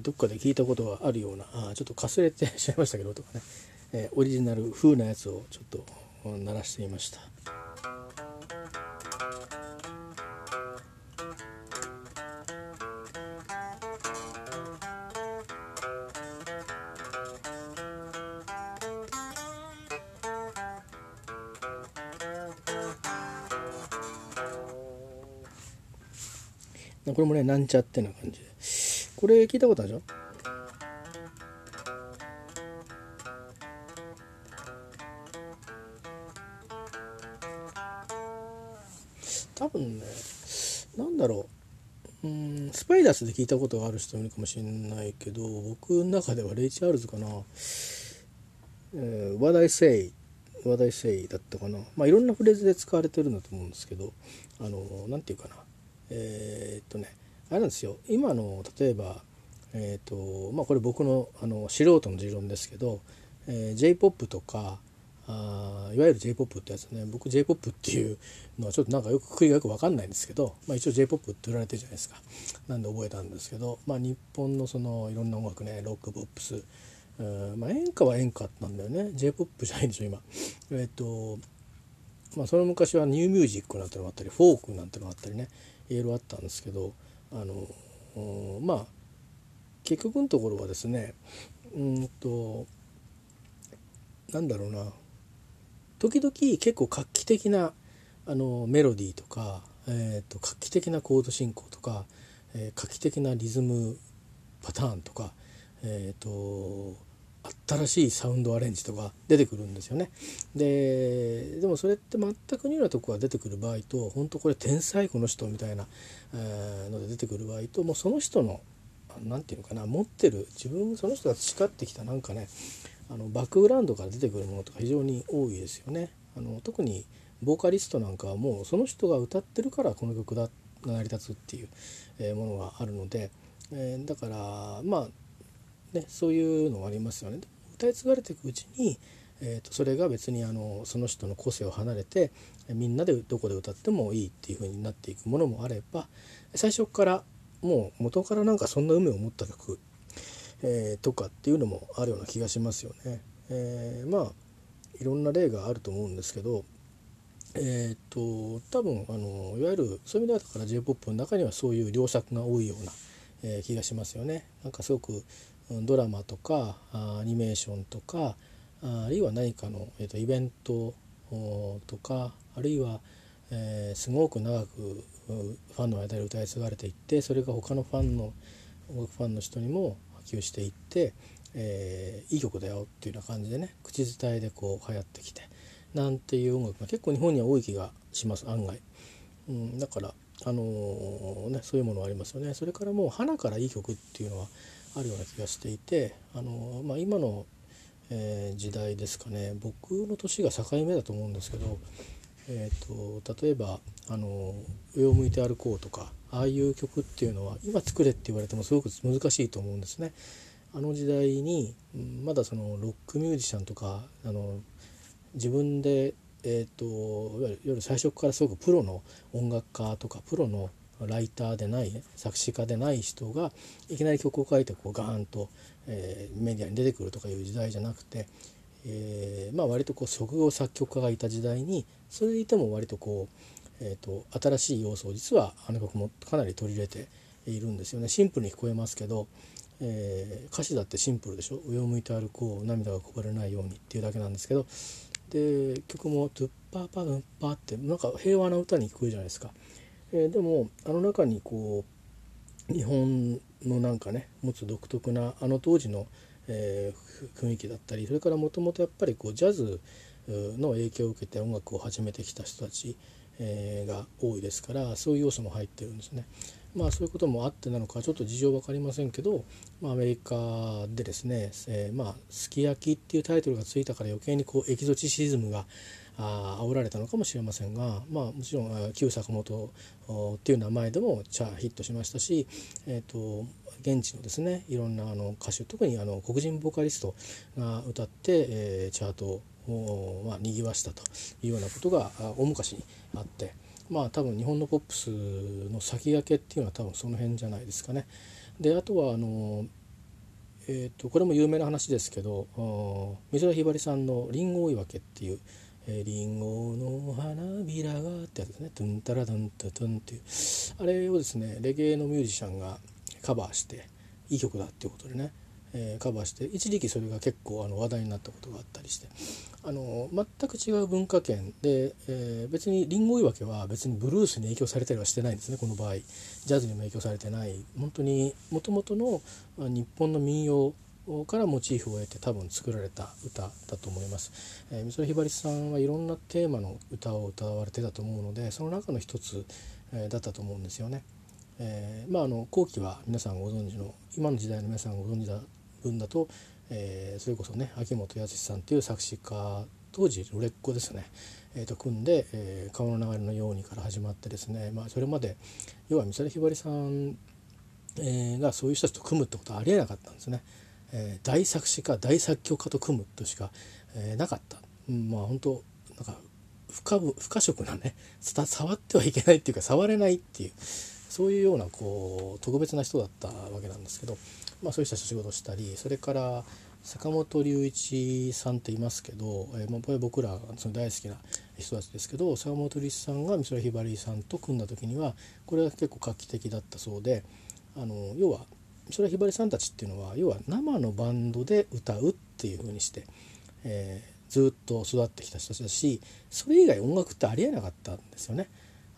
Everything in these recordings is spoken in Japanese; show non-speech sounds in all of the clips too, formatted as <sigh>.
どっかで聞いたことがあるようなあちょっとかすれてしまいましたけどとかね、え、オリジナル風なやつをちょっと鳴らしてみました。これもねなんちゃってな感じでこれ聞いたことあるでしょ多分ねなんだろう。うんスパイダースで聞いたことがある人もいるかもしれないけど僕の中ではレイ・チャールズかな「えー、What I Say」「What I Say」だったかな。まあいろんなフレーズで使われてるんだと思うんですけどあのなんていうかな。えー、っとねあれなんですよ。今の例えばえーとまあ、これ僕のあの素人の持論ですけど、えー、j p o p とかあいわゆる j p o p ってやつね。僕 j p o p っていうのはちょっとなんかよくくくりがよく分かんないんですけど、まあ、一応 j p o p って売られてるじゃないですか。なんで覚えたんですけど、まあ、日本のそのいろんな音楽ねロックポップス。まあ、演歌は演歌なんだよね。J p o p じゃないんでしょ今。えっ、とまあ、その昔はニューミュージックなんてのがあったりフォークなんてのがあったりねいろいろあったんですけどあのまあ結局のところはですねうんとなんだろうな。時々結構画期的なあのメロディーとか、えーと、画期的なコード進行とか、えー、画期的なリズムパターンとか、えーと、新しいサウンドアレンジとか出てくるんですよね。ででもそれって全くニューなとこが出てくる場合と本当これ天才この人みたいな、え、ので出てくる場合ともうその人の何て言うのかな持ってる自分その人が培ってきたなんかねあのバックグラウンドから出てくるものとか非常に多いですよね。あの特にボーカリストなんかはもうその人が歌ってるからこの曲だが成り立つっていう、ものがあるので、えー、だからまあねそういうのがありますよね。歌い継がれていくうちに、えーと、それが別にあのその人の個性を離れてみんなでどこで歌ってもいいっていう風になっていくものもあれば最初からもう元からなんかそんな運命を持った曲、えー、とかっていうのもあるような気がしますよね。えー、まあいろんな例があると思うんですけどえー、っと多分あのいわゆるそういう意味ではだから J−POP の中にはそういう良作が多いような、えー、気がしますよね。なんかすごくドラマとかアニメーションとかあるいは何かの、えー、とイベントとかあるいは、えー、すごく長くファンの間で歌い継がれていってそれが他のファンの音楽ファンの人にも波及していって、えー、いい曲だよっていうような感じでね口伝えでこう流行ってきてなんていう音楽が結構日本には多い気がします案外。うん、だからあのー、ね、そういうものはありますよねそれからもう花からいい曲っていうのはあるような気がしていて、あの、まあ、今の、えー、時代ですかね僕の年が境目だと思うんですけどえーと、例えばあの「上を向いて歩こう」とかああいう曲っていうのは今作れって言われてもすごく難しいと思うんですね。あの時代にまだそのロックミュージシャンとかあの自分で、えーと、いわゆる最初からすごくプロの音楽家とかプロのライターでない作詞家でない人がいきなり曲を書いてこうガーンと、えー、メディアに出てくるとかいう時代じゃなくてえー、まあ割とこう職業作曲家がいた時代にそれでいても割とこう、えーと、新しい要素を実はあの曲もかなり取り入れているんですよねシンプルに聞こえますけど、えー、歌詞だってシンプルでしょ「上を向いて歩こう涙がこぼれないように」っていうだけなんですけどで曲も「トゥッパーパーンパー」ってなんか平和な歌に聞こえるじゃないですか。えー、でもあの中にこう日本のなんかね持つ独特なあの当時のえー、雰囲気だったりそれからもともとやっぱりこうジャズの影響を受けて音楽を始めてきた人たち、えー、が多いですからそういう要素も入ってるんですね。まあそういうこともあってなのかちょっと事情分かりませんけど、まあ、アメリカでですね「えー、まあ、すき焼き」っていうタイトルがついたから余計にこうエキゾチシズムがあ煽られたのかもしれませんが、まあ、もちろん旧坂本っていう名前でもチャーヒットしましたし、えーと、現地のですねいろんなあの歌手特にあの黒人ボーカリストが歌って、えー、チャートを、まあ、にぎわしたというようなことが大昔にあってまあ多分日本のポップスの先駆けっていうのは多分その辺じゃないですかね。であとはあのえーと、これも有名な話ですけど美空ひばりさんの「りんご追い分け」っていう「えー、リンゴの花びらが」ってやつですね「トゥンタラトゥンタトゥン」っていう。あれをですねレゲエのミュージシャンがカバーしていい曲だっていうことでねえー、カバーして一時期それが結構あの話題になったことがあったりして。あの全く違う文化圏で、えー、別にリンゴ追い分けは別にブルースに影響されたりはしてないんですねこの場合。ジャズにも影響されてない。本当にもともとの日本の民謡からモチーフを得て多分作られた歌だと思います、えー、美空ひばりさんはいろんなテーマの歌を歌われてたと思うのでその中の一つ、えー、だったと思うんですよね。えー、まああの後期は皆さんご存知の今の時代の皆さんご存知だ分だと、えー、それこそね秋元康さんという作詞家当時売れっ子ですね、えー、と組んで、えー「川の流れのように」から始まってですね、まあ、それまで要は美空ひばりさん、え、がそういう人たちと組むってことはありえなかったんですね。えー、大作詞家大作曲家と組むとしか、えー、なかった、うん、まあ本当なんか不可不可食なね触ってはいけないっていうか触れないっていうそういうようなこう特別な人だったわけなんですけど、まあ、そういう人たちと仕事したりそれから坂本龍一さんっていますけど、えーまあ、これ僕らその大好きな人たちですけど坂本龍一さんが美空ひばりさんと組んだ時にはこれは結構画期的だったそうであの要は美空ひばりさんたちっていうのは要は生のバンドで歌うっていう風にして、えー、ずっと育ってきた人たちだしそれ以外音楽ってありえなかったんですよね。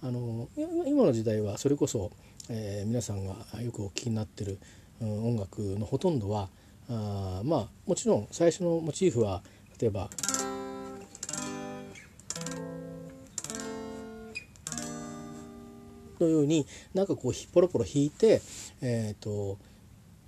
あの今の時代はそれこそ、えー、皆さんがよくお聴きになってるうん音楽のほとんどはあまあもちろん最初のモチーフは例えばのようになんかこうポロポロ弾いてえっ、ー、と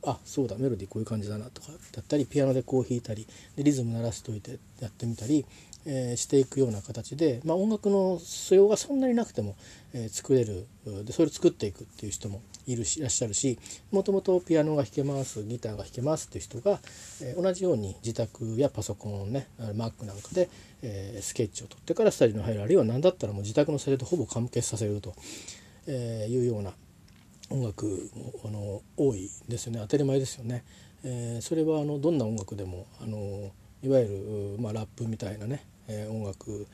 あそうだメロディーこういう感じだなとかだったりピアノでこう弾いたりでリズム鳴らしといてやってみたりえー、していくような形で、まあ、音楽の素養がそんなになくても、えー、作れるでそれを作っていくっていう人もいるしいらっしゃるしもともとピアノが弾けますギターが弾けますっていう人が、えー、同じように自宅やパソコンをね Mac なんかで、え、スケッチを取ってからスタジオに入るあるいは何だったらもう自宅のスタジオとほぼ完結させると、え、いうような音楽もあの多いですよね当たり前ですよね。えー、それはあのどんな音楽でもあのいわゆる、まあ、ラップみたいなねえー、音楽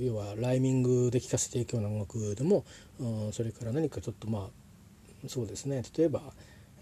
要はライミングで聴かせていくような音楽でも、うん、それから何かちょっとまあそうですね例えば、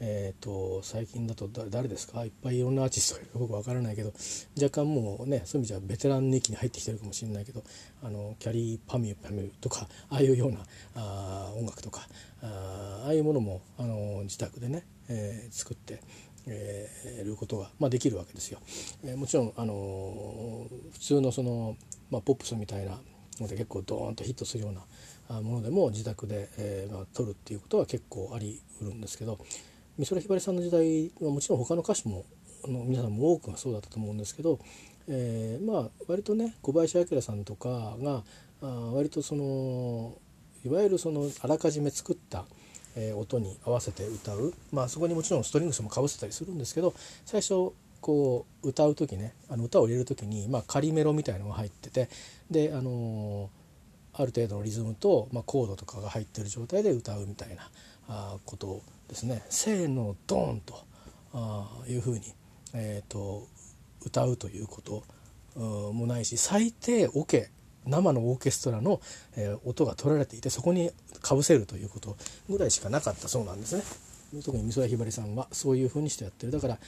えーと、最近だと誰ですか？いっぱいいろんなアーティストがいるか僕分からないけど若干もうねそういう意味じゃベテランの域に入ってきてるかもしれないけどあのキャリーパミュパミュとかああいうようなあ音楽とかああいうものもあの自宅でね、えー、作って。えー、ることが、まあ、できるわけですよ。えー、もちろん、あのー、普通のその、まあ、ポップスみたいなので結構ドーンとヒットするようなものでも自宅で、えーまあ、撮るっていうことは結構ありうるんですけど美空ひばりさんの時代はもちろん他の歌手もの皆さんも多くがそうだったと思うんですけど、えー、まあ割とね小林明さんとかがあ割とそのいわゆるそのあらかじめ作ったえー、音に合わせて歌う、まあ、そこにもちろんストリングスもかぶせたりするんですけど最初こう歌う時ねあの歌を入れる時に、まあ、仮メロみたいのが入っててで、あのー、ある程度のリズムと、まあ、コードとかが入ってる状態で歌うみたいなあことをですね「せーのドーン」というふうに、えーと、歌うということもないし最低オ、ケ生のオーケストラの、え、音が取られていてそこにかぶせるということぐらいしかなかったそうなんですね。特に美空ひばりさんはそういうふうにしてやってるだから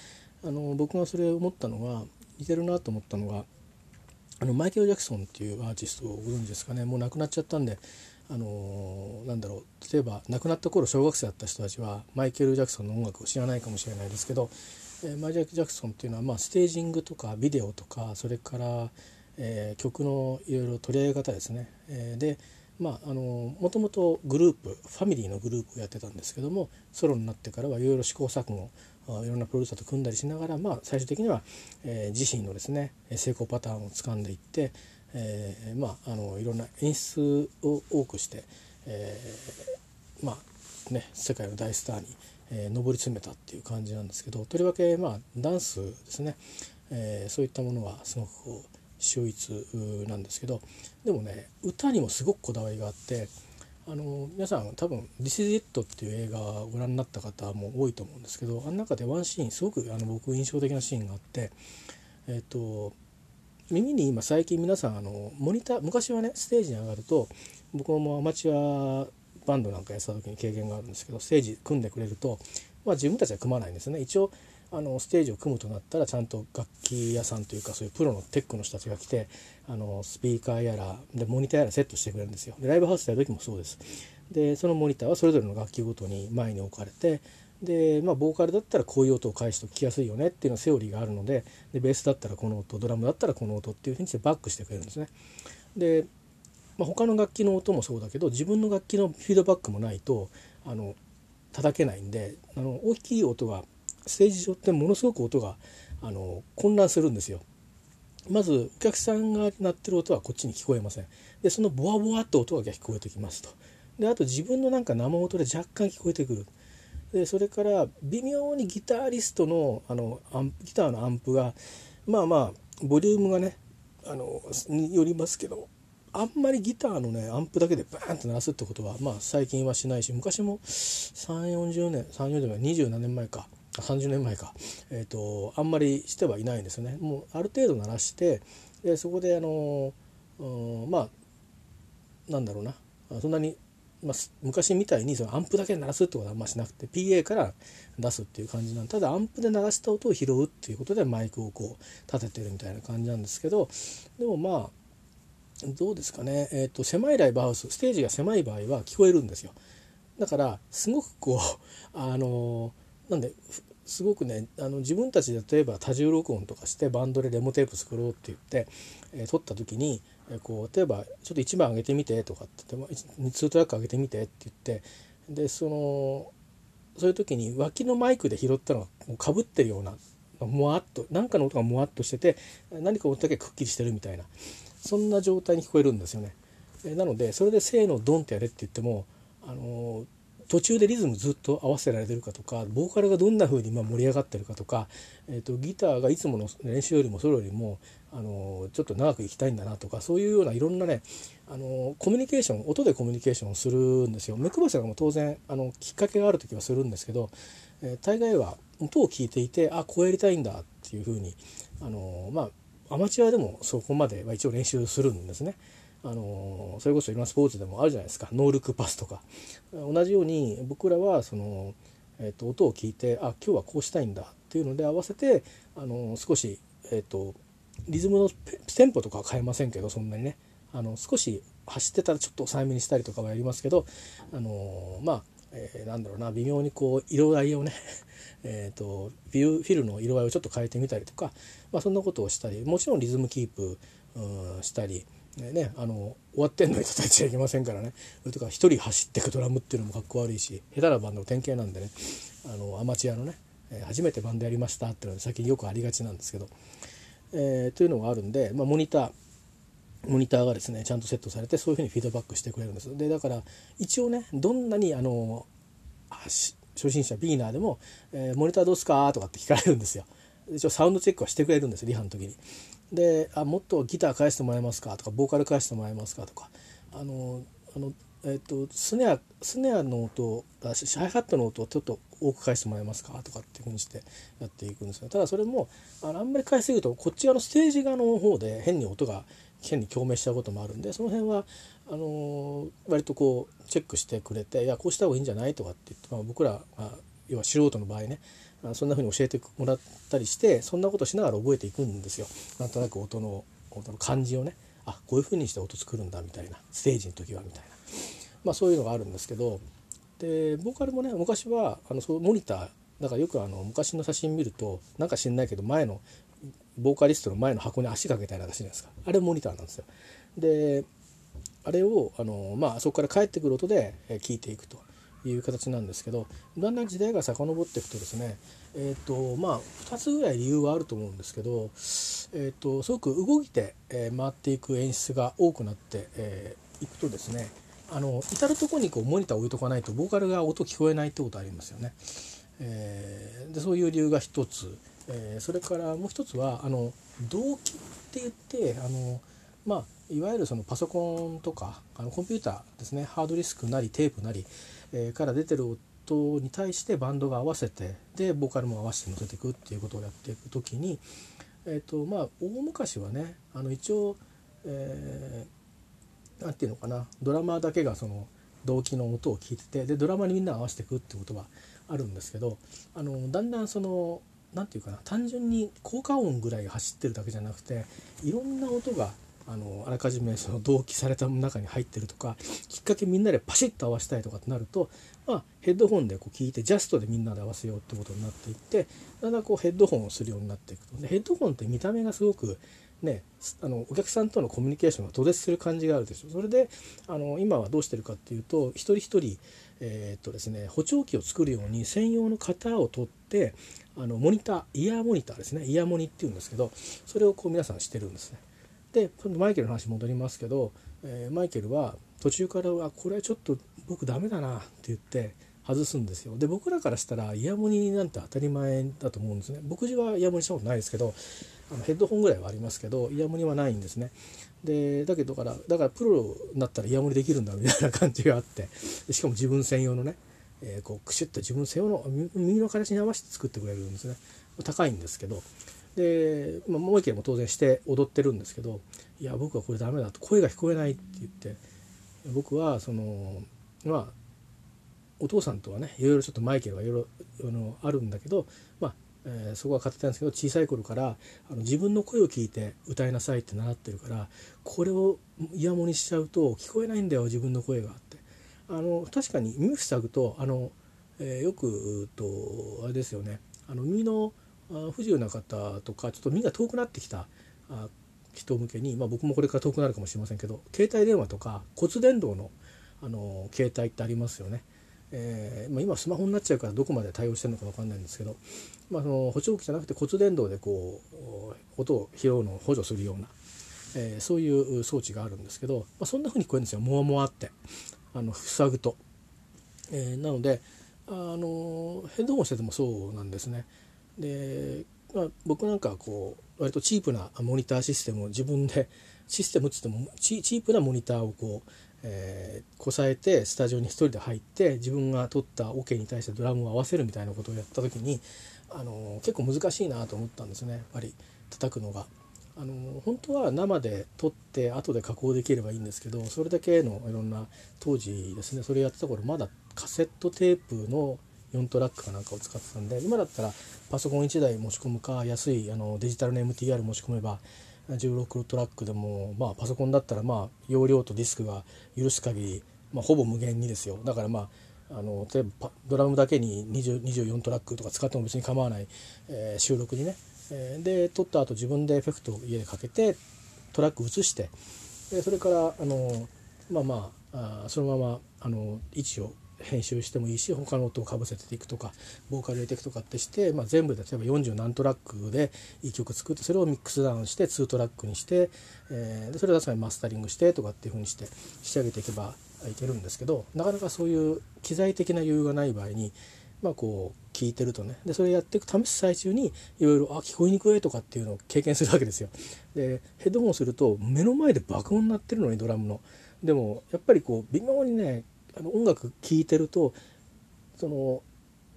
あの僕がそれ思ったのが似てるなと思ったのがあのマイケル・ジャクソンっていうアーティストをご存知ですかねもう亡くなっちゃったんであのなんだろう例えば亡くなった頃小学生だった人たちはマイケル・ジャクソンの音楽を知らないかもしれないですけど、えー、マイケル・ジャクソンっていうのは、まあ、ステージングとかビデオとかそれからえー、曲のいろいろ取り上げ方ですね、えー、でまああのもともとグループファミリーのグループをやってたんですけどもソロになってからはいろいろ試行錯誤いろんなプロデューサーと組んだりしながら、まあ、最終的には、えー、自身のですね成功パターンをつかんでいって、えー、まああのいろんな演出を多くして、えー、まあね世界の大スターに、えー、上り詰めたっていう感じなんですけどとりわけまあダンスですね、えー、そういったものはすごくこう秀逸なんですけどでもね歌にもすごくこだわりがあってあの皆さん多分「This is It」っていう映画をご覧になった方も多いと思うんですけどあの中でワンシーンすごくあの僕印象的なシーンがあってえっ、と耳に今最近皆さんあのモニター昔はねステージに上がると僕もアマチュアバンドなんかやってた時に経験があるんですけどステージ組んでくれると、まあ、自分たちは組まないんですね。一応あのステージを組むとなったらちゃんと楽器屋さんというかそういうプロのテックの人たちが来てあのスピーカーやらでモニターやらセットしてくれるんですよ。でライブハウスでやる時もそうです。でそのモニターはそれぞれの楽器ごとに前に置かれてでまあボーカルだったらこういう音を返すと聞きやすいよねっていうのはセオリーがあるのででベースだったらこの音ドラムだったらこの音っていうふうにしてバックしてくれるんですねで、まあ、他の楽器の音もそうだけど自分の楽器のフィードバックもないとあの叩けないんであの大きい音がステージ上ってものすごく音があの混乱するんですよ。まずお客さんが鳴ってる音はこっちに聞こえません。でそのボワボワっと音が聞こえてきますと。であと自分のなんか生音で若干聞こえてくる。でそれから微妙にギタリストのあのアンギターのアンプがまあまあボリュームがねあのによりますけどあんまりギターのねアンプだけでバーンと鳴らすってことはまあ最近はしないし昔も3 4 0年3 4 0年前27年前か30年前か、えーと、あんまりしてはいないんですよね。もうある程度鳴らしてでそこであの、うん、まあなんだろうなそんなに、まあ、昔みたいにそのアンプだけ鳴らすってことはあんましなくて PA から出すっていう感じなんただアンプで鳴らした音を拾うっていうことでマイクをこう立ててるみたいな感じなんですけどでもまあどうですかね、えーと狭いライブハウスステージが狭い場合は聞こえるんですよ。だからすごくこう <laughs> あのなんですごくねあの自分たちで例えば多重録音とかしてバンドでデモテープ作ろうって言って、えー、撮った時に、こう例えば「ちょっと1番上げてみて」とかって言って「2トラック上げてみて」って言ってでそのそういう時に脇のマイクで拾ったのがかぶってるようなもわっと何かの音がもわっとしてて何か音だけくっきりしてるみたいなそんな状態に聞こえるんですよね。なのでそれで「せーのドン」ってやれって言ってもあの途中でリズムずっと合わせられてるかとかボーカルがどんな風に今盛り上がってるかとか、えーと、ギターがいつもの練習よりもソロよりもあのちょっと長く行きたいんだなとかそういうようないろんなねあのコミュニケーション音でコミュニケーションをするんですよ。目配せがも当然あのきっかけがある時はするんですけど、えー、大概は音を聞いていてあこうやりたいんだっていう風にあのまあアマチュアでもそこまでは一応練習するんですね。あのそれこそいろんなスポーツでもあるじゃないですか。ノールックパスとか。同じように僕らはその、えーと、音を聞いてあ今日はこうしたいんだっていうので合わせてあの少し、えーと、リズムのテンポとかは変えませんけどそんなにね。あの少し走ってたらちょっと抑えめにしたりとかはやりますけどあのまあえー、なんだろうな微妙にこう色合いをね <laughs> えとフィルの色合いをちょっと変えてみたりとか、まあ、そんなことをしたりもちろんリズムキープ、う、したりね、あの終わってんのに叩いちゃいけませんからね。それとか一人走ってくドラムっていうのもかっこ悪いし下手なバンドの典型なんでね。あのアマチュアのね、初めてバンドやりましたっていうのは最近よくありがちなんですけど、えー、というのがあるんで、まあ、モニターモニターがですねちゃんとセットされてそういうふうにフィードバックしてくれるんです。でだから一応ねどんなにあの初心者ビギナーでも、えー、モニターどうすか?」とかって聞かれるんですよ。一応サウンドチェックはしてくれるんですリハの時に。であもっとギター返してもらえますか？とかボーカル返してもらえますか？とか。あのあの、えっと、スネアスネアの音あシハイハットの音をちょっと多く返してもらえますか？とかっていうふうにしてやっていくんですよ。ただそれもあのあんまり返しすぎるとこっち側のステージ側の方で変に音が変に共鳴しちゃうこともあるんでその辺はあの割とこうチェックしてくれて「いやこうした方がいいんじゃない?」とかって言って、まあ、僕ら、まあ、要は素人の場合ねそんな風に教えてもらったりしてそんなことしながら覚えていくんですよ。なんとなく音の音の感じをね。あこういう風にして音作るんだみたいな。ステージの時はみたいな、まあ、そういうのがあるんですけど。でボーカルもね昔はあのそうモニター。だからよくあの昔の写真見るとなんか知んないけど前のボーカリストの前の箱に足かけたりなんかしてるじゃないですか。あれモニターなんですよ。であれをあの、まあ、そこから帰ってくる音で聞いていくと。いう形なんですけどだんだん時代が遡っていくとですねえっ、ー、とまあ2つぐらい理由はあると思うんですけど、えーと、すごく動いて、えー、回っていく演出が多くなって、えー、くとですねあの至る所にこうモニターを置いとかないとボーカルが音聞こえないってことありますよね。えー、でそういう理由が一つ、えー、それからもう一つはあの動機って言ってあのまあいわゆるそのパソコンとかあのコンピューターですねハードディスクなりテープなり、え、から出てる音に対してバンドが合わせてでボーカルも合わせて乗せていくっていうことをやっていく時に、えーとまあ、大昔はねあの一応、えー、ていうのかなドラマーだけがその動機の音を聞いててでドラマにみんな合わせていくってことはあるんですけどあのだんだんその何て言うかな単純に効果音ぐらい走ってるだけじゃなくていろんな音があのあらかじめその同期された中に入ってるとかきっかけみんなでパシッと合わせたいとかってなると、まあ、ヘッドホンでこう聞いてジャストでみんなで合わせようってことになっていってだんだんこうヘッドホンをするようになっていくと。でヘッドホンって見た目がすごくね、あのお客さんとのコミュニケーションが途絶する感じがあるでしょ。それであの今はどうしてるかっていうと一人一人、えー、っとですね、補聴器を作るように専用の型を取ってあのモニターイヤーモニターですね。イヤモニっていうんですけどそれをこう皆さんしてるんですね。でマイケルの話戻りますけど、えー、マイケルは途中からはこれはちょっと僕ダメだなって言って外すんですよ。で僕らからしたらイヤモニなんて当たり前だと思うんですね。僕自はイヤモニしたことないですけどあのヘッドホンぐらいはありますけどイヤモニはないんですね。でだけどからだからプロになったらイヤモニできるんだみたいな感じがあってしかも自分専用のね、えー、こうクシュッと自分専用の耳の形に合わせて作ってくれるんですね。高いんですけどで、まあ、もう一件も当然して踊ってるんですけどいや僕はこれダメだと声が聞こえないって言って僕はそのまあお父さんとはねいろいろちょっとマイケルはいろいろあのあるんだけどまあえー、そこは語ってたんですけど小さい頃からあの自分の声を聞いて歌いなさいって習ってるからこれをイヤモニしちゃうと聞こえないんだよ自分の声がって。あの確かに耳塞ぐとあの、えー、よくとあれですよね。あの耳の不自由な方とかちょっと耳が遠くなってきた人向けに、まあ、僕もこれから遠くなるかもしれませんけど携帯電話とか骨伝導のあの携帯ってありますよね。えーまあ、今スマホになっちゃうからどこまで対応してるのか分かんないんですけど、まあ、その補聴器じゃなくて骨伝導でこう音を拾うのを補助するような、えー、そういう装置があるんですけど、まあ、そんな風に聞こえるんですよもわもわってあの塞ぐと。えー、なのであのヘッドホンしててもそうなんですね。で、まあ、僕なんかはこう割とチープなモニターシステムを自分でシステムっつってもチープなモニターをこう、えー、こさえてスタジオに一人で入って自分が撮ったオ、ケに対してドラムを合わせるみたいなことをやった時に、あの結構難しいなと思ったんですねやっぱり叩くのが。あの本当は生で撮って後で加工できればいいんですけどそれだけのいろんな当時ですねそれやってた頃まだカセットテープの4トラックかなんかを使ってたんで今だったらパソコン1台持ち込むか安いあのデジタルの MTR 持ち込めば16トラックでも、まあ、パソコンだったらまあ容量とディスクが許す限り、まあ、ほぼ無限にですよ。だからまああの例えばドラムだけに20 24トラックとか使っても別に構わない、えー、収録にね、えー、で撮った後自分でエフェクトを家でかけてトラック移してでそれからあのまあまああそのままあの位置を編集してもいいし他の音をかぶせていくとかボーカル入れていくとかってして、まあ、全部で例えば40何トラックで1曲作ってそれをミックスダウンして2トラックにして、えー、でそれをさにマスタリングしてとかっていうふうにして仕上げていけばいけるんですけどなかなかそういう機材的な余裕がない場合にまあこう聞いてるとねでそれやっていく試す最中にいろいろあ聞こえにくいとかっていうのを経験するわけですよ。でヘッドホンすると目の前で爆音になってるのにドラムの。でもやっぱりこう微妙にねあの音楽聴いてるとその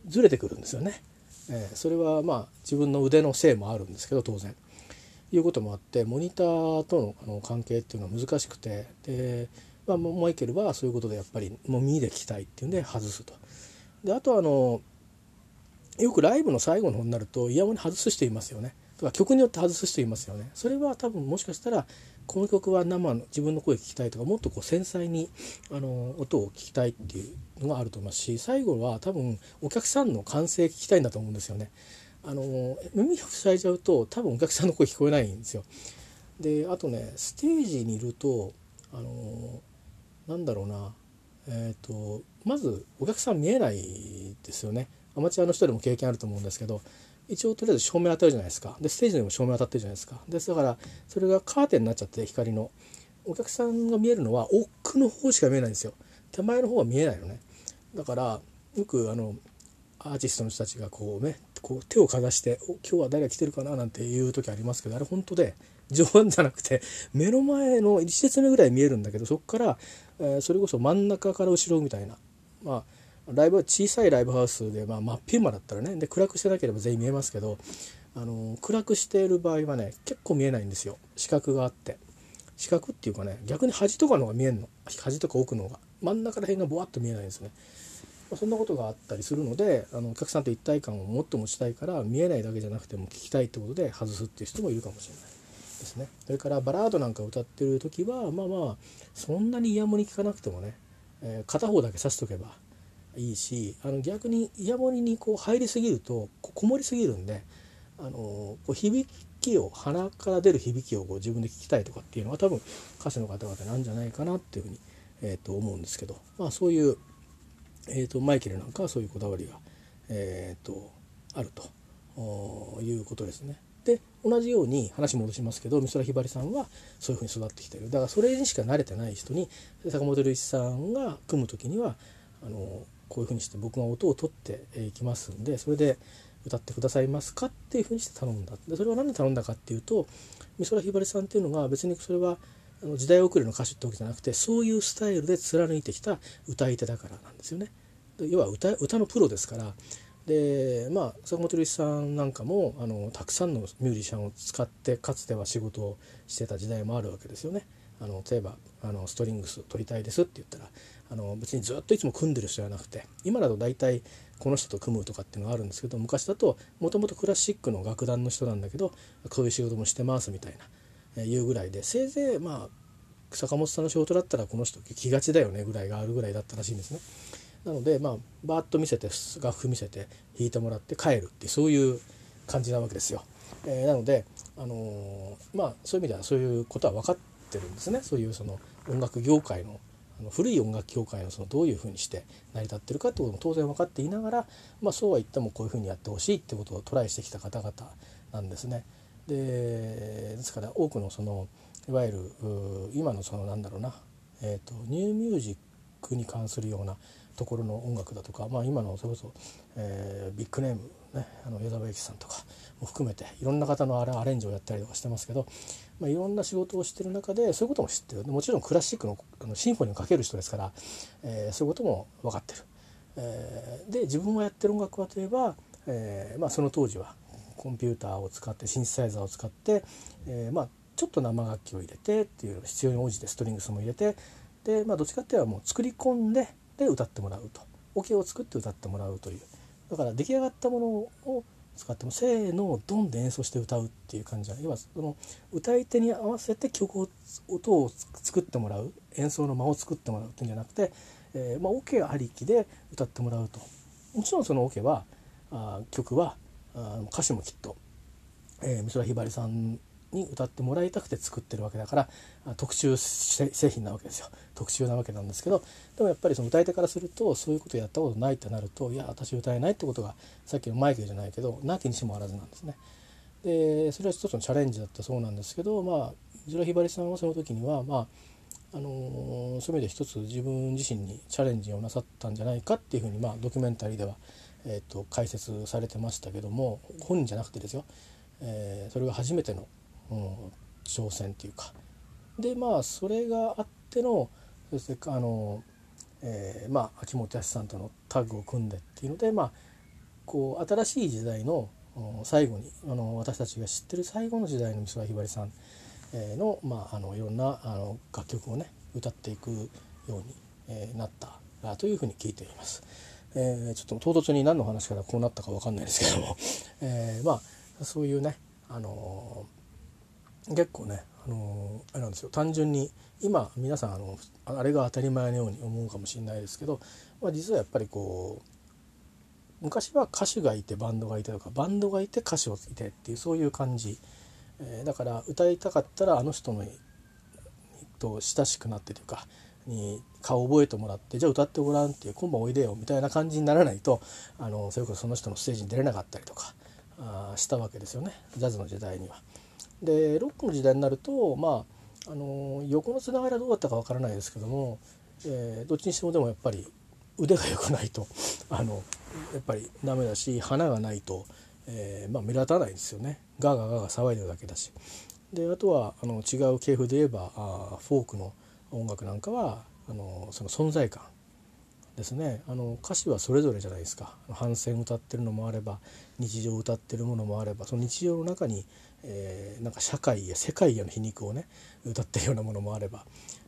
ずれてくるんですよね。えー、それはまあ自分の腕のせいもあるんですけど当然。いうこともあってモニターとのあの関係っていうのは難しくてで、まあ、マイケルはそういうことでやっぱりもう耳で聞きたいっていうんで外すと。であとあのよくライブの最後の方になるとイヤホン外す人いますよね。とか曲によって外す人いますよね。それは多分もしかしたらこの曲は生の自分の声聞きたいとかもっとこう繊細にあの音を聞きたいっていうのがあると思いますし最後は多分お客さんの歓声聞きたいんだと思うんですよね。あの耳塞いじゃうと多分お客さんの声聞こえないんですよ。であとねステージにいるとあのなんだろうなえーと、まずお客さん見えないですよねアマチュアの人でも経験あると思うんですけど一応とりあえず照明当たるじゃないですか。でステージにも照明当たってるじゃないですか。ですだからそれがカーテンになっちゃって光の。お客さんが見えるのは奥の方しか見えないんですよ。手前の方は見えないのね。だからよくあのアーティストの人たちがこうねこう手をかざして「今日は誰が来てるかな?」なんていう時ありますけどあれ本当で上腕じゃなくて目の前の1列目ぐらい見えるんだけどそこから、えー、それこそ真ん中から後ろみたいな。まあライブ小さいライブハウスで、まあ、真っ昼間だったらねで暗くしてなければ全員見えますけどあの暗くしている場合はね結構見えないんですよ。視覚があって。視覚っていうかね逆に端とかのが見えるの。端とか奥の方が。真ん中ら辺がボワッと見えないんですね、まあ、そんなことがあったりするのであのお客さんと一体感をもっと持ちたいから見えないだけじゃなくても聞きたいってことで外すっていう人もいるかもしれないですね。それからバラードなんか歌ってる時はまあまあそんなにイヤモニ聞かなくてもね、えー、片方だけ刺しとけばいいしあの逆にイヤモニにこう入りすぎるとこもりすぎるんであのこう響きを鼻から出る響きをこう自分で聞きたいとかっていうのは多分歌手の方々なんじゃないかなっていうふうに、えー、と思うんですけど、まあ、そういう、えー、とマイケルなんかはそういうこだわりが、えー、とあるということですね。で同じように話戻しますけど美空ひばりさんはそういうふうに育ってきてるだからそれにしか慣れてない人に坂本龍一さんが組む時にはあのこういうふうにして僕が音を取っていきますんでそれで歌ってくださいますかっていうふうにして頼んだでそれは何で頼んだかっていうと美空ひばりさんっていうのが別にそれはあの時代遅れの歌手ってわけじゃなくてそういうスタイルで貫いてきた歌い手だからなんですよね。で要は歌歌のプロですからでまあ坂本龍一さんなんかもあのたくさんのミュージシャンを使ってかつては仕事をしてた時代もあるわけですよね。あの例えばあのストリングス取りたいですって言ったらあの別にずっといつも組んでる人じゃなくて今だと大体この人と組むとかっていうのがあるんですけど昔だともともとクラシックの楽団の人なんだけどこういう仕事もしてますみたいな、えいうぐらいでせいぜいまあ坂本さんの仕事だったらこの人気がちだよねぐらいがあるぐらいだったらしいんですね。なのでまあバーッと見せて楽譜見せて弾いてもらって帰るってそういう感じなわけですよ。えー、なので、あのー、まあそういう意味ではそういうことは分かってるんですねそういうその音楽業界のあの古い音楽協会のそのどういうふうにして成り立ってるかってことも当然分かっていながら、まあ、そうは言ってもこういうふうにやってほしいってことをトライしてきた方々なんですね。でですから多くのそのいわゆる今のそのなんだろうな、えーと、ニューミュージックに関するようなところの音楽だとか、まあ、今のそれこそ、えー、ビッグネーム、ね、あの矢沢永吉さんとかも含めていろんな方のアレンジをやったりとかしてますけどまあ、いろんな仕事をしてる中でそういうことも知ってる。もちろんクラシックのあのシンフォニーをかける人ですから、えー、そういうことも分かってる。えー、で自分がやってる音楽はといえば、えーまあ、その当時はコンピューターを使ってシンセサイザーを使って、えーまあ、ちょっと生楽器を入れてっていう必要に応じてストリングスも入れてで、まあ、どっちかっていうともう作り込んでで歌ってもらうと。オ、ケを作って歌ってもらうという。だから出来上がったものを使ってもせーのドンで演奏して歌うっていう感じは要はその歌い手に合わせて曲を音を作ってもらう演奏の間を作ってもらうっていうんじゃなくて、えー、まあ、オ、ケありきで歌ってもらうと。もちろんそのオ、ケはあ曲はあ歌詞もきっと、えー、美空ひばりさんに歌ってもらいたくて作ってるわけだから特注製品なわけですよ特注なわけなんですけどでもやっぱりその歌い手からするとそういうことやったことないってなるといや私歌えないってことがさっきのマイケルじゃないけどなきにしもあらずなんですね。でそれは一つのチャレンジだったそうなんですけどまあ美空ひばりさんはその時にはまああの、そういう意味で一つ自分自身にチャレンジをなさったんじゃないかっていうふうに、まあ、ドキュメンタリーでは、えーと、解説されてましたけども本人じゃなくてですよ、えー、それが初めてのうん、挑戦っていうかでまあそれがあってのそしてあの、えー、まあ秋元康さんとのタッグを組んでっていうのでまあこう新しい時代の最後にあの私たちが知ってる最後の時代の美空ひばりさんの,、まあ、あのいろんなあの楽曲をね歌っていくように、えー、なったというふうに聞いています。えー、ちょっと唐突に何の話からこうなったか分かんないですけども、えー、まあそういうね、あの結構ねあのあれなんですよ。単純に今皆さんあのあれが当たり前のように思うかもしれないですけど、まあ、実はやっぱりこう昔は歌手がいてバンドがいてとかバンドがいて歌手をいてっていうそういう感じ、えー、だから歌いたかったらあの人のと親しくなってというかに顔を覚えてもらってじゃあ歌ってごらんっていう今晩おいでよみたいな感じにならないとあのそれこそその人のステージに出れなかったりとかあしたわけですよね。ジャズの時代には。でロックの時代になるとまああの横のつながりはどうだったかわからないですけども、えー、どっちにしてもでもやっぱり腕が良くないと。<laughs> あのやっぱりダメだし花がないと、えー、まあ、目立たないんですよね。ガーガーガーガー騒いでるだけだし。であとはあの違う系譜で言えばあフォークの音楽なんかはあのその存在感ですね。あの歌詞はそれぞれじゃないですか。反戦歌ってるのもあれば日常歌ってるものもあればその日常の中に、えー、なんか社会や世界への皮肉をね歌ってるようなものもあれば、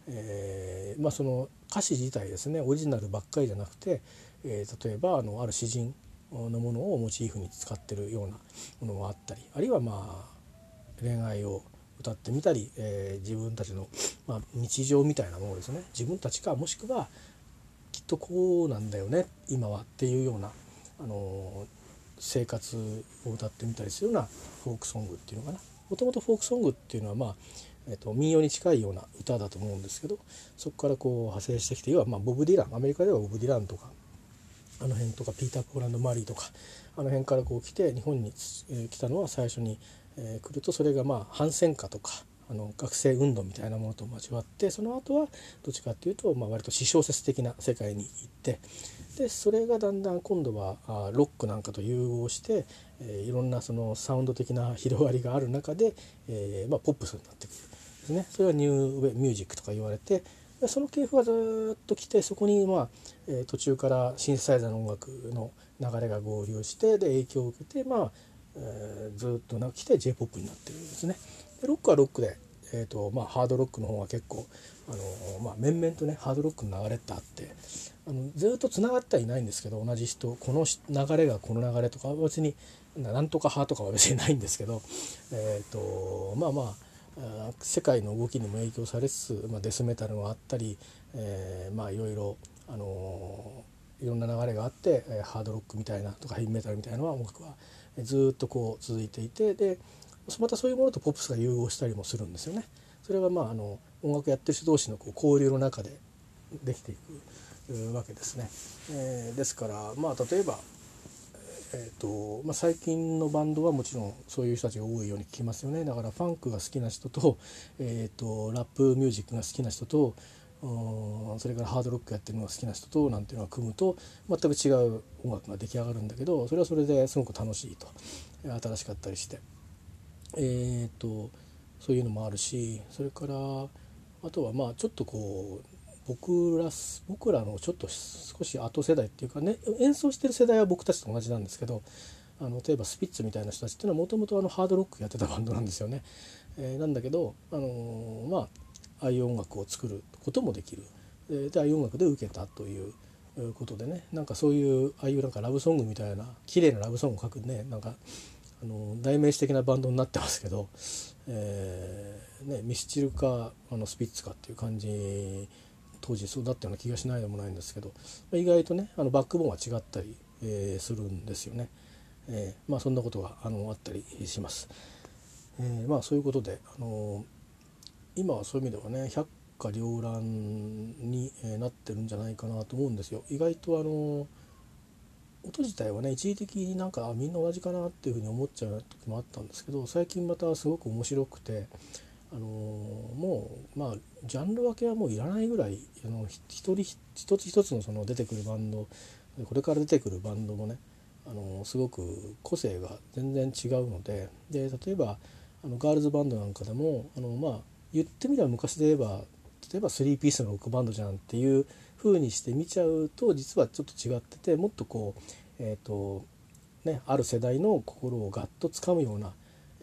えー、まあその歌詞自体ですねオリジナルばっかりじゃなくて、えー、例えばあのある詩人のものをモチーフに使ってるようなものもあったりあるいはまあ恋愛を歌ってみたり、えー、自分たちの、まあ、日常みたいなものですね。自分たちかもしくはきっとこうなんだよね今はっていうような、あの生活を歌ってみたりするようなフォークソングっていうのかな。もともとフォークソングっていうのはまあえーと、民謡に近いような歌だと思うんですけどそこからこう派生してきて要はまあボブ・ディラン。アメリカではボブ・ディランとかあの辺とかピーター・ポーランド・マリーとかあの辺からこう来て日本に、え来たのは最初に、えー、来るとそれがまあ反戦歌とかあの学生運動みたいなものと交わってその後はどっちかっていうと、まあ、割と私小説的な世界に行ってでそれがだんだん今度はあロックなんかと融合して、えー、いろんなそのサウンド的な広がりがある中で、えーまあ、ポップスになってくるですねそれはニューウェミュージックとか言われてその系譜がずっと来てそこに、まあえー、途中からシンセサイザーの音楽の流れが合流してで影響を受けて、まあえー、ずっとな来て j p o p になってるんですね。でロックはロックで、えーとまあ、ハードロックの方は結構、あの、まあ、面々とねハードロックの流れってあってあのずっとつながってはいないんですけど同じ人この流れがこの流れとか別になんとか派とかは別にないんですけど、えーとまあまあ世界の動きにも影響されつつ、まあ、デスメタルもあったり、えー、まあいろいろ、あの、いろんな流れがあって、え、ハードロックみたいなとかヘビーメタルみたいな音楽はずっとこう続いていてでまたそういうものとポップスが融合したりもするんですよね。それはまああの音楽やってる人同士のこう交流の中でできていくわけですね。えー、ですからまあ例えばえーとまあ、最近のバンドはもちろんそういう人たちが多いように聞きますよね。だからファンクが好きな人と,、えーと、ラップミュージックが好きな人とそれからハードロックやってるのが好きな人となんていうのが組むと全く違う音楽が出来上がるんだけどそれはそれですごく楽しいと。新しかったりして。えっ、ー、とそういうのもあるしそれからあとはまあちょっとこう僕ら僕らのちょっと少し後世代っていうかね演奏してる世代は僕たちと同じなんですけどあの例えばスピッツみたいな人たちっていうのはもともとハードロックやってたバンドなんですよね。えー、なんだけど、あのー、まあああいう音楽を作ることもできる。でああいう音楽で受けたということでねなんかそういうああいうなんかラブソングみたいな綺麗なラブソングを書くねなんかあの代名詞的なバンドになってますけど、えーね、ミスチルかあのスピッツかっていう感じ当時そうだったような気がしないでもないんですけど意外とねあのバックボーンは違ったり、えー、するんですよね。えー、まあそんなことがあのあったりします。え、まあそういうことで、あの今はそういう意味ではね百花繚乱になってるんじゃないかなと思うんですよ。意外とあの音自体はね一時的になんかみんな同じかなっていうふうに思っちゃう時もあったんですけど最近またすごく面白くてあのもうまあジャンル分けはもういらないぐらいあの一人一つ一つのその出てくるバンドこれから出てくるバンドもねあのすごく個性が全然違うのでで例えばあのガールズバンドなんかでもあのまあ言ってみれば昔で言えば例えば3ピースのロックバンドじゃんっていう風にして見ちゃうと実はちょっと違っててもっとこうえっ、ー、とねある世代の心をガッとつかむような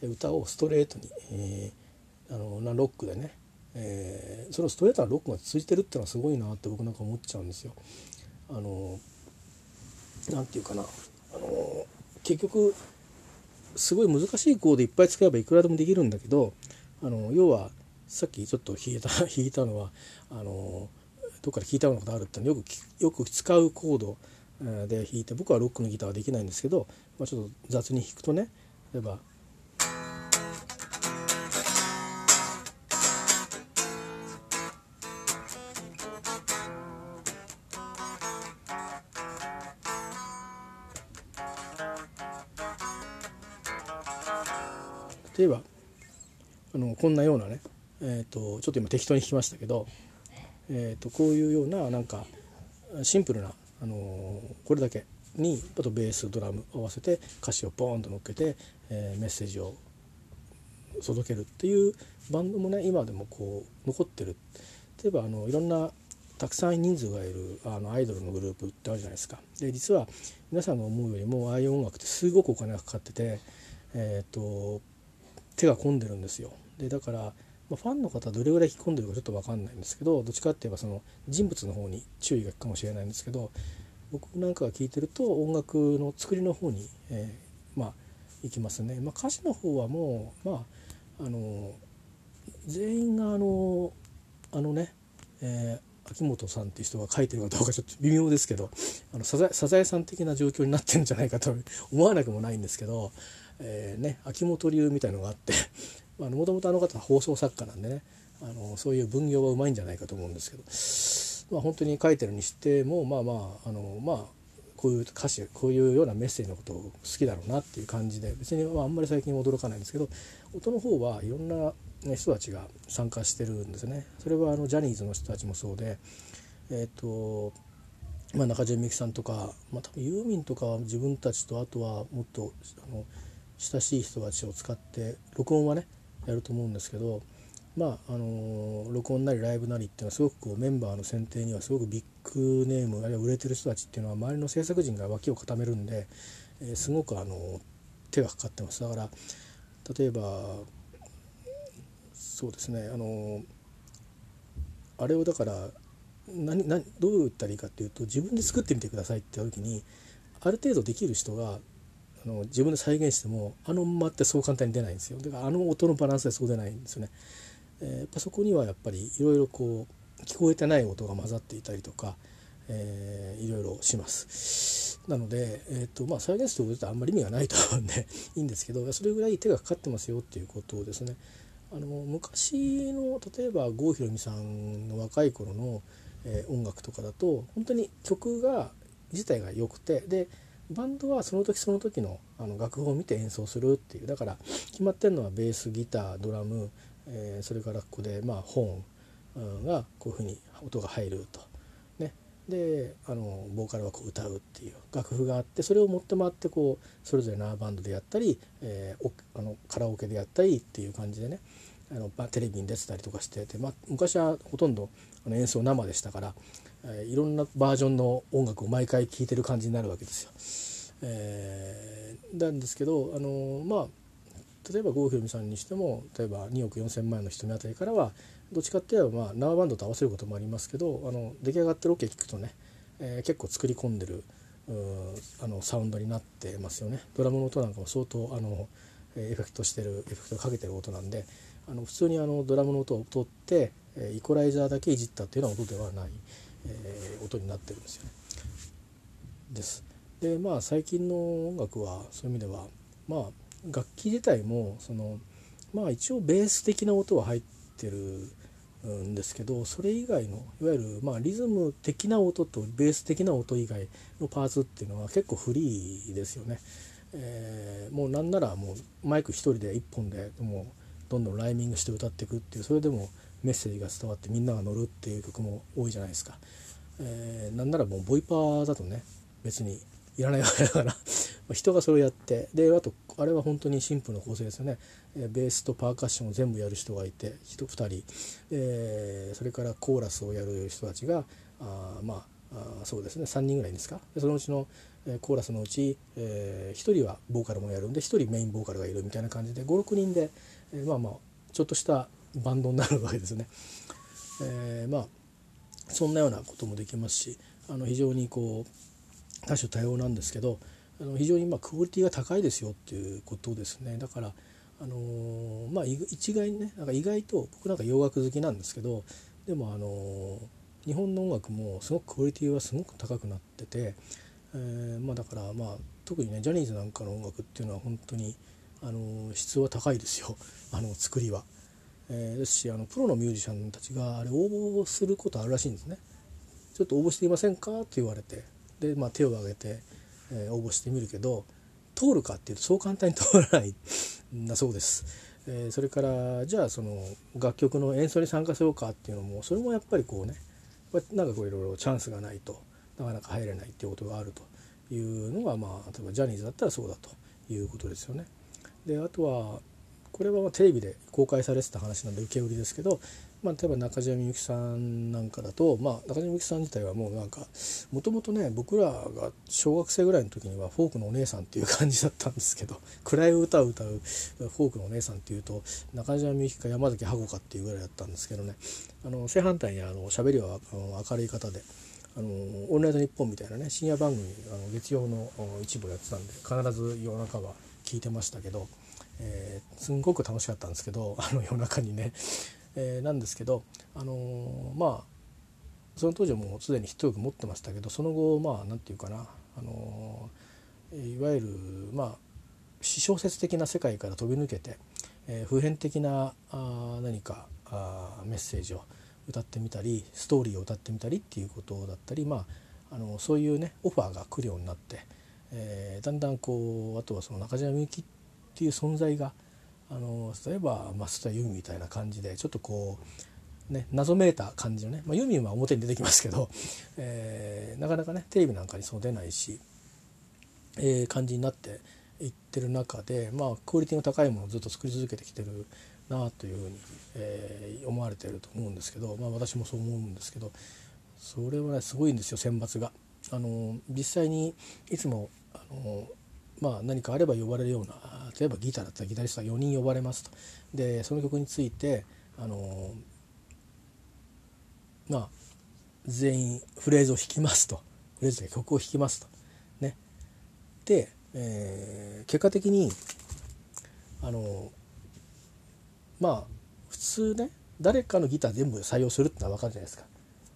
歌をストレートに、えーあのなロックでね、えー、そのストレートなロックが続いてるっていうのはすごいなって僕なんか思っちゃうんですよ。あのなんていうかなあの結局すごい難しいコードいっぱい使えばいくらでもできるんだけどあの要はさっきちょっと弾いた弾いたのはあのどっかで聞いたようなことあるってよくよく使うコードで弾いて僕はロックのギターはできないんですけど、まあ、ちょっと雑に弾くとね例えば例えばあのこんなようなね、えーと、ちょっと今適当に弾きましたけど、えーと、こういうようななんかシンプルな、あのー、これだけにあとベースドラム合わせて歌詞をポンと乗っけて、えー、メッセージを届けるっていうバンドもね今でもこう残ってる。例えばあのいろんなたくさん人数がいるあのアイドルのグループってあるじゃないですか。で実は皆さんが思うよりもああいう音楽ってすごくお金がかかってて、えーと、手が込んでるんですよ。でだから、まあ、ファンの方どれぐらい引き込んでるかちょっと分かんないんですけどどっちかっていえばその人物の方に注意がいくかもしれないんですけど僕なんかが聞いてると音楽の作りの方に、えー、まあ行きますね、まあ、歌詞の方はもうまああの全員があのあのね、えー秋元さんっていう人が書いてるかどうかちょっと微妙ですけどあのサザサザエさん的な状況になってるんじゃないかと思わなくもないんですけど、えー、ね、秋元流みたいのがあってもともとあの方は放送作家なんでねあのそういう分業はうまいんじゃないかと思うんですけど、まあ、本当に書いてるにしてもまあまああのまあこういう歌詞こういうようなメッセージのことを好きだろうなっていう感じで別にあんまり最近驚かないんですけど音の方はいろんなね人たちが参加してるんですね。それはあのジャニーズの人たちもそうで、えーとまあ、中島みゆきさんとか、まあ、多分ユーミンとかは自分たちとあとはもっとあの親しい人たちを使って録音はねやると思うんですけどまああの録音なりライブなりっていうのはすごくこうメンバーの選定にはすごくビッグネームあるいは売れてる人たちっていうのは周りの制作陣が脇を固めるんで、えー、すごくあの手がかかってます。だから例えばそうですねあのあれをだから何何どう言ったらいいかっていうと自分で作ってみてくださいって言った時にある程度できる人があの自分で再現してもあの間ってそう簡単に出ないんですよだからあの音のバランスでそう出ないんですよね。えー、やっぱそこにはやっぱりいろいろこう聞こえてない音が混ざっていたりとか、えー、いろいろします。なので、えーとまあ、再現することってあんまり意味がないと思うんで <laughs> いいんですけどそれぐらい手がかかってますよっていうことをですねあの昔の例えば郷ひろみさんの若い頃の、えー、音楽とかだと本当に曲が自体が良くてでバンドはその時その時のあの楽譜を見て演奏するっていう。だから決まってるのはベースギタードラム、えー、それからここでまあ本がこういうふうに音が入ると。ね、であのボーカルはこう歌うっていう楽譜があってそれを持って回ってこうそれぞれ縄バンドでやったり、えー、あのカラオケでやったりっていう感じでね。あのテレビに出てたりとかしてて、まあ、昔はほとんどあの演奏生でしたから、えー、いろんなバージョンの音楽を毎回聴いてる感じになるわけですよ。えー、なんですけどあのまあ例えば郷ひろみさんにしても例えば2億4,000万円の瞳あたりからはどっちかっていうとまあ生バンドと合わせることもありますけどあの出来上がってるオケ聞くとね、えー、結構作り込んでるあのサウンドになってますよね。ドラムの音なんかも相当あのエフェクトしてるエフェクトかけてる音なんであの普通にあのドラムの音を取ってイコライザーだけいじったっていうような音ではない、えー、音になってるんですよね。です。でまあ最近の音楽はそういう意味ではまあ楽器自体もそのまあ一応ベース的な音は入ってるんですけどそれ以外のいわゆるまあリズム的な音とベース的な音以外のパーツっていうのは結構フリーですよね。えー、もうなんならもうマイク一人で1本でもうどんどんライミングして歌っていくっていうそれでもメッセージが伝わってみんなが乗るっていう曲も多いじゃないですか、えー、なんならもうボイパーだとね別にいらないわけだから。<laughs> 人がそれをやってであとあれは本当にシンプルな構成ですよね。ベースとパーカッションを全部やる人がいて人2人、えー、それからコーラスをやる人たちがあまああそうですね。3人ぐらいですか。そのうちのコーラスのうち、えー、1人はボーカルもやるんで1人メインボーカルがいるみたいな感じで56人で、えー、まあまあちょっとしたバンドになるわけですね。えー、まあそんなようなこともできますしあの非常にこう多種多様なんですけどあの非常にまクオリティが高いですよっていうことですねだからあのー、まあ一概にねなんか意外と僕なんか洋楽好きなんですけどでもあのー、日本の音楽もすごくクオリティはすごく高くなってて、えー、まあだからまあ特にねジャニーズなんかの音楽っていうのは本当にあの質は高いですよあの作りは。えー、ですしあのプロのミュージシャンたちがあれ応募することあるらしいんですね。ちょっと応募していませんか？って言われてで、まあ、手を挙げて、えー、応募してみるけど通るかっていうとそう簡単に通らないんだそうです。えー、それからじゃあその楽曲の演奏に参加しようかっていうのもそれもやっぱりこうねなんかこういろいろチャンスがないとなかなか入れないっていうことがあるというのがまあ例えばジャニーズだったらそうだということですよね。であとはこれはテレビで公開されてた話なんで受け売りですけど、まあ、例えば中島みゆきさんなんかだと、まあ、中島みゆきさん自体はもうなんかもともとね僕らが小学生ぐらいの時にはフォークのお姉さんっていう感じだったんですけど <laughs> 暗い歌を歌うフォークのお姉さんっていうと中島みゆきか山崎箱かっていうぐらいだったんですけどねあの正反対にあの喋りは明るい方で。あのオールナイトニッポンみたいなね深夜番組あの月曜の一部やってたんで必ず夜中は聞いてましたけど、えー、すんごく楽しかったんですけど <laughs> あの夜中にね。えー、なんですけど、あのー、まあその当時はもうすでにヒット力持ってましたけどその後まあ何て言うかな、あのー、いわゆるまあ私小説的な世界から飛び抜けて、えー、普遍的なあ何かあメッセージを歌ってみたりストーリーを歌ってみたりっていうことだったり、まあ、あのそういうねオファーが来るようになって、えー、だんだんこうあとはその中島みゆきっっていう存在があの例えば増田由美みたいな感じでちょっとこうね謎めいた感じのね、まあ、ユミは表に出てきますけど、<laughs> えー、なかなかねテレビなんかにそう出ないし、えー、感じになっていってる中でまあクオリティの高いものをずっと作り続けてきてるなというふうに、えー、思われてると思うんですけど、まあ、私もそう思うんですけどそれはねすごいんですよ選抜が。あの実際にいつもあのまあ、何かあれば呼ばれるような例えばギターだったらギタリストが4人呼ばれますと。でその曲についてあのまあ全員フレーズを弾きますと。フレーズで曲を弾きますと。ね。で、えー、結果的にあのまあ普通ね誰かのギター全部採用するってのは分かるじゃないですか。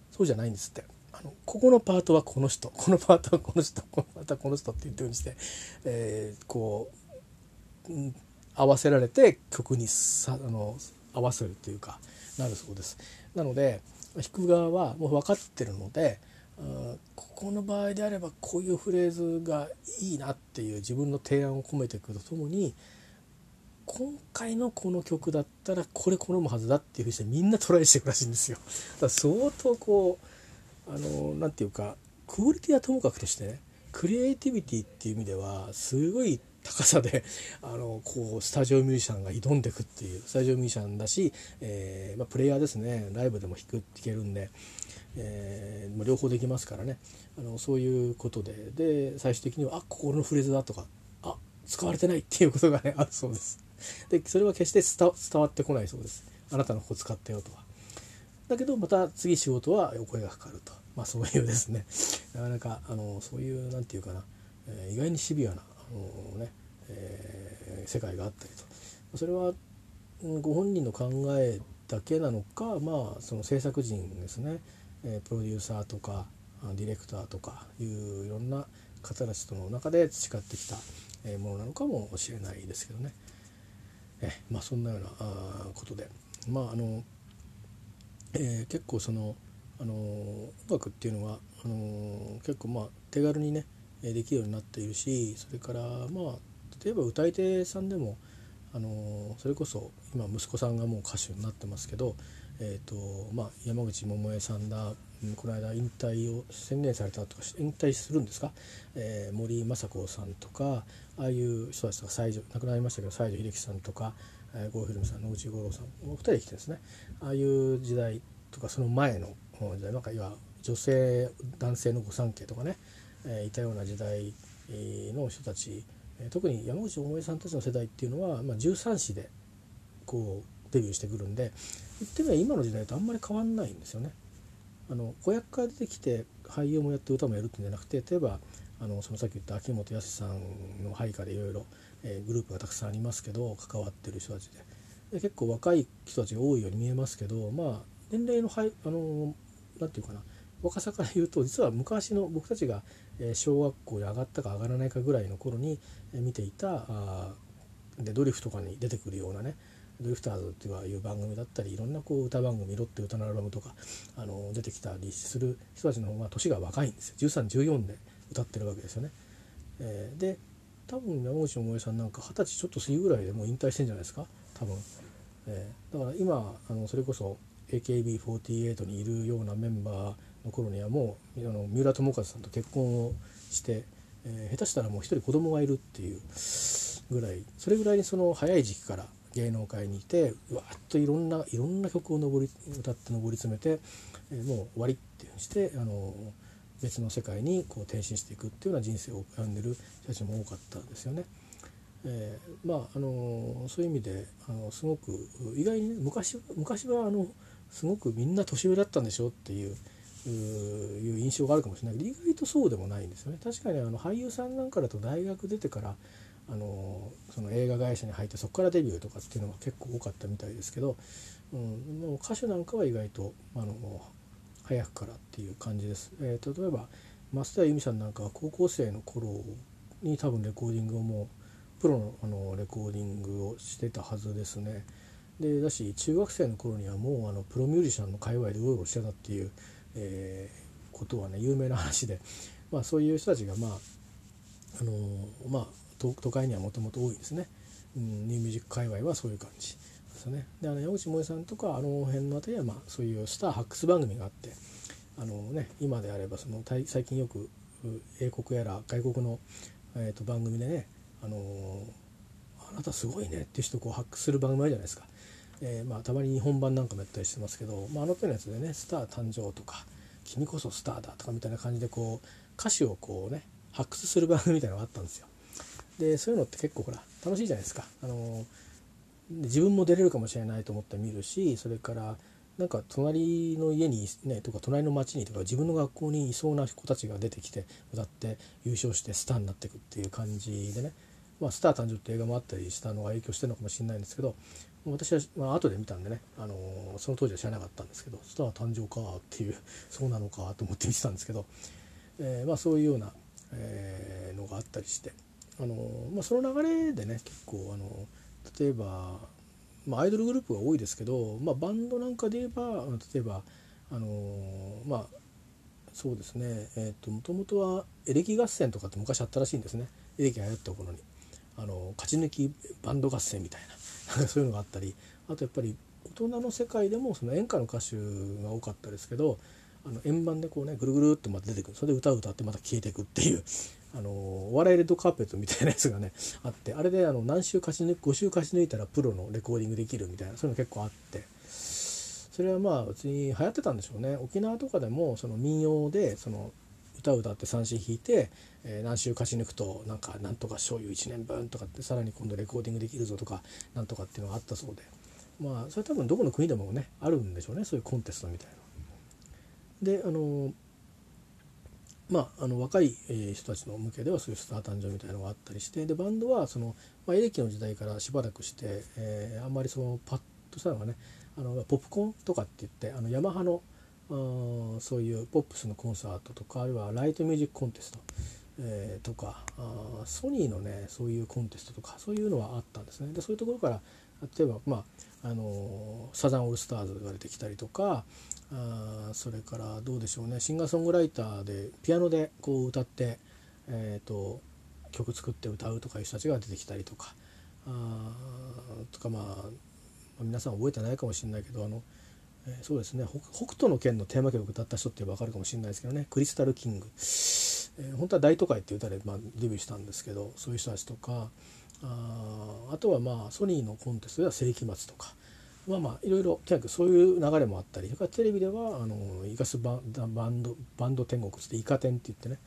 そうじゃないんですって。あのここのパートはこの人このパートはこの人このパートはこの人って言ってるようにして、えー、こう、うん、合わせられて曲にさあの合わせるっていうかなるそうです。なので弾く側はもう分かってるのでここの場合であればこういうフレーズがいいなっていう自分の提案を込めていくとともに今回のこの曲だったらこれ好むはずだっていうふうにしてみんなトライしていくらしいんですよ。だから相当こうあの何て言うかクオリティはともかくとしてねクリエイティビティっていう意味ではすごい高さで <laughs> あのこうスタジオミュージシャンが挑んでくっていうスタジオミュージシャンだし、えーまあ、プレイヤーですねライブでも弾く弾けるんで、えー、両方できますからねあのそういうことでで最終的にはあここのフレーズだとかあ使われてないっていうことがねあるそうです。でそれは決して伝わってこないそうです。あなたのここ使ってよとか。だけどまた次仕事はお声がかかると。まあ、そういうですね。<laughs> なかなかあのそういう何て言うかな、えー、意外にシビアなあのね、えー、世界があったりと。それはご本人の考えだけなのかまあその制作陣ですね、えー、プロデューサーとかディレクターとかいういろんな方たちとの中で培ってきたものなのかもしれないですけどね。えまあそんなようなあことで。まああの、えー、結構そのあの音楽っていうのはあの結構まあ手軽にねできるようになっているしそれからまあ例えば歌い手さんでもあのそれこそ今息子さんがもう歌手になってますけど、えーとまあ、山口百恵さんだこの間引退を宣言されたとか引退するんですか、えー、森昌子さんとかああいう人たちとか西条亡くなりましたけど西城秀樹さんとか、え、郷ひろみさん野口五郎さんお二人来てですねああいう時代とかその前の時代なんか女性男性の御三家とかね、えー、いたような時代の人たち特に山口百恵さんたちの世代っていうのは、まあ、13子でこうデビューしてくるんで言ってみれば今の時代とあんまり変わんないんですよね。あの子役から出てきて俳優もやって歌もやるってんじゃなくて例えばあのそのさっき言った秋元康さんの配下でいろいろグループがたくさんありますけど関わってる人たちでで結構若い人たちが多いように見えますけどまあ年齢のはいあの何て言うかな若さから言うと実は昔の僕たちが小学校に上がったか上がらないかぐらいの頃に見ていたあでドリフとかに出てくるようなねドリフターズっていう番組だったりいろんなこう歌番組「ロッテ歌のアルバム」とかあの出てきたりする人たちの方が年が若いんですよ1314で歌ってるわけですよね。えー、で多分山口百恵さんなんか二十歳ちょっと過ぎぐらいでもう引退してんじゃないですか多分。えー、だから今あのそれこそ AKB48 にいるようなメンバーの頃にはもうあの三浦友和さんと結婚をして、えー、下手したらもう一人子供がいるっていうぐらいそれぐらいにその早い時期から芸能界にいてわっといろんないろんな曲を上り歌って上り詰めて、えー、もう終わりっていうにしてあの別の世界にこう転身していくっていうような人生を歩んでる人たちも多かったですよね。えー、まああのそういう意味であのすごく意外にね昔昔はあのすごくみんな年上だったんでしょっていういう印象があるかもしれないけど意外とそうでもないんですよね。確かにあの俳優さんなんかだと大学出てからあのその映画会社に入ってそこからデビューとかっていうのが結構多かったみたいですけど、うん、でも歌手なんかは意外とあの早くからっていう感じです。えー、例えば増田由美さんなんかは高校生の頃に多分レコーディングをもうプロのあのレコーディングをしてたはずですね。でだし中学生の頃にはもうあのプロミュージシャンの界隈でうろうろしてたっていう、えー、ことはね有名な話で、まあ、そういう人たちがまああのまあ都会にはもともと多いですね、うん、ニューミュージック界隈はそういう感じですね。であの山口萌さんとかあの辺の辺りはまあそういうスター発掘番組があってあのね今であればその最近よく英国やら外国の、えー、と番組でねあのあなたすごいねって人をこう発掘する番組あるじゃないですか。えー、まあ、たまに日本版なんかもやったりしてますけど、まあ、あの手のやつでね「スター誕生」とか「君こそスターだ」とかみたいな感じでこう歌詞をこうね発掘する番組みたいなのがあったんですよ。でそういうのって結構ほら楽しいじゃないですか。あの自分も出れるかもしれないと思って見るしそれからなんか隣の家にねとか隣の町にとか自分の学校にいそうな子たちが出てきて歌って優勝してスターになっていくっていう感じでね「まあ、スター誕生」って映画もあったりしたのが影響してるのかもしれないんですけど私は、まあ後で見たんでね、あのー、その当時は知らなかったんですけど「スター誕生か」っていう <laughs> そうなのかと思って見てたんですけど、えー、まあ、そういうような、えー、のがあったりして。あのまあ、その流れでね結構あの例えば、まあ、アイドルグループが多いですけど、まあ、バンドなんかで言えば例えばあのまあそうですねえっ、ともともとはエレキ合戦とかって昔あったらしいんですねエレキが流行った頃にあの勝ち抜きバンド合戦みたいな <laughs> そういうのがあったりあとやっぱり大人の世界でもその演歌の歌手が多かったですけどあの円盤でこうねぐるぐるっとまた出てくる。それで歌を歌ってまた消えていくっていう <laughs> あのお笑いレッドカーペットみたいなやつがねあってあれであの何週勝ち抜5週勝ち抜いたらプロのレコーディングできるみたいなそういうの結構あって。それはまあ別に流行ってたんでしょうね。沖縄とかでもその民謡でその歌を歌って三振弾いて、えー、何週勝ち抜くとなんかなんとか醤油1年分とかってさらに今度レコーディングできるぞとかなんとかっていうのがあったそうでまあそれ多分どこの国でもねあるんでしょうねそういうコンテストみたいな。であのまあ、あの若い人たちの向けではそういうスター誕生みたいなのがあったりしてでバンドはその、まあ、エレキの時代からしばらくして、えー、あんまりそのパッとしたのがねあのポップコーンとかって言ってあのヤマハのそういうポップスのコンサートとかあるいはライトミュージックコンテスト、えー、とかあソニーのねそういうコンテストとかそういうのはあったんですね。でそういうところから例えば、まあ、あのサザンオールスターズが出てきたりとかあそれからどうでしょうね。シンガーソングライターでピアノでこう歌って、えーと、曲作って歌うとかいう人たちが出てきたりとかあとかまあ皆さん覚えてないかもしれないけどあの、えー、そうですね。北斗の拳のテーマ曲歌った人って分かるかもしれないですけどね。クリスタルキング、えー、本当は「大都会」っていう歌で、まあ、デビューしたんですけどそういう人たちとかああとはまあソニーのコンテストでは世紀末とか。まあまあいろいろとにかくそういう流れもあったりそれからテレビではあのイカスババンドバンド天国ってイカ天って言ってね、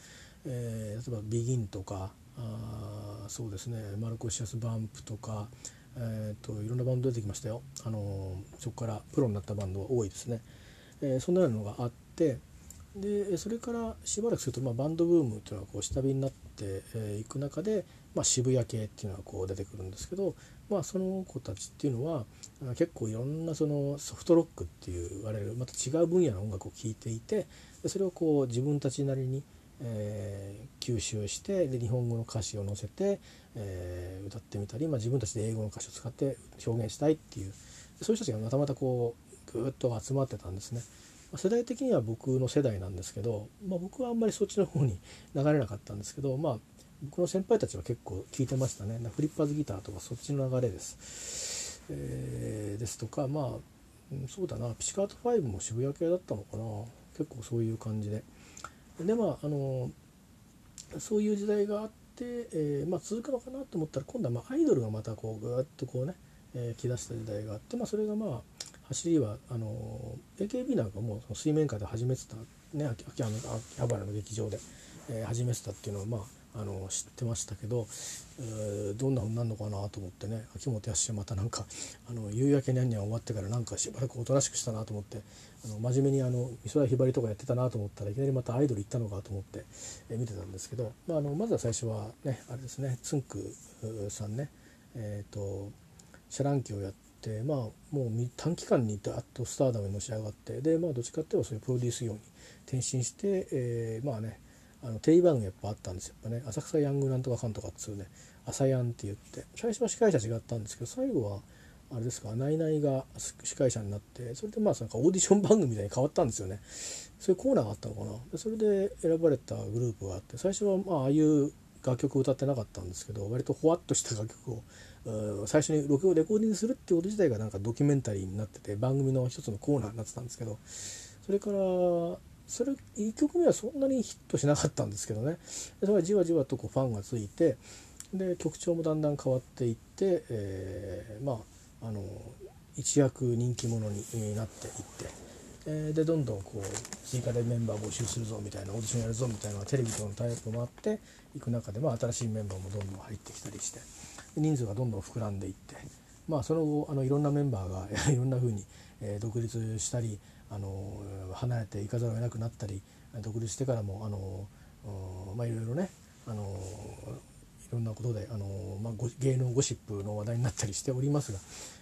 えー、例えばビギンとかあそうですね。マルコシアス・バンプとか、えーと、いろんなバンド出てきましたよ、あのそこからプロになったバンドが多いですね、えー、そんなようなのがあってでそれからしばらくすると、まあ、バンドブームというのはこう下火になってい、く中で、まあ、渋谷系っていうのがこう出てくるんですけど、まあ、その子たちっていうのは結構いろんなそのソフトロックっていう言われるまた違う分野の音楽を聴いていてそれをこう自分たちなりに、えー、吸収してで日本語の歌詞を載せて、えー、歌ってみたり、まあ、自分たちで英語の歌詞を使って表現したいっていうそういう人たちがまたまたこうぐっと集まってたんですね。世代的には僕の世代なんですけど、まあ、僕はあんまりそっちの方に流れなかったんですけど、まあ、僕の先輩たちは結構聞いてましたね。フリッパーズギターとかそっちの流れです、えー、ですとかまあそうだな。ピチカート5も渋谷系だったのかな。結構そういう感じで。でまああのそういう時代があって、えー、まあ、続くのかなと思ったら今度はまアイドルがまたこうぐっとこうね、えー、来だした時代があって、まあ、それがまあ走りはあの AKB なんかもう水面下で始めてたね秋秋葉原の劇場で、えー、始めてたっていうのはまああの知ってましたけど、えー、どんなふうになるのかなと思ってね秋元康はまたなんかあの夕焼けにゃんにゃん終わってからなんかしばらくおとなしくしたなと思ってあの真面目にあの美空ひばりとかやってたなと思ったらいきなりまたアイドル行ったのかと思って、えー、見てたんですけど、まあ、あのまずは最初はねあれですねつんくさんねえっ、ー、とシャランキをやってまあもう短期間にダッとスターダムにのし上がってでまあどっちかっていうとそういうプロデュース業に転身して、えー、まあねあのテレビ番組やっぱあったんですよ。やっぱね浅草ヤングなんとかかんとかっつうね朝ヤンって言って最初は司会者違ったんですけど最後はあれですかナイナイが司会者になってそれでまあなんかオーディション番組みたいに変わったんですよね。そういうコーナーがあったのかな。でそれで選ばれたグループがあって最初はまあああいう楽曲を歌ってなかったんですけど割とほわっとした楽曲を最初に録音レコーディングするってこと自体がなんかドキュメンタリーになってて番組の一つのコーナーになってたんですけどそれからそれ1曲目はそんなにヒットしなかったんですけどねそれがじわじわとこうファンがついてで曲調もだんだん変わっていって、えー、まああの一躍人気者になっていって。え、でどんどんこう追加でメンバー募集するぞみたいなオーディションやるぞみたいなテレビとのタイアップもあっていく中で、まあ、新しいメンバーもどんどん入ってきたりして人数がどんどん膨らんでいってまあその後あのいろんなメンバーが <laughs> いろんなふうに、え、独立したりあの離れていかざるを得なくなったり独立してからもあのまあいろいろねあのいろんなことであの、まあ、芸能ゴシップの話題になったりしておりますが、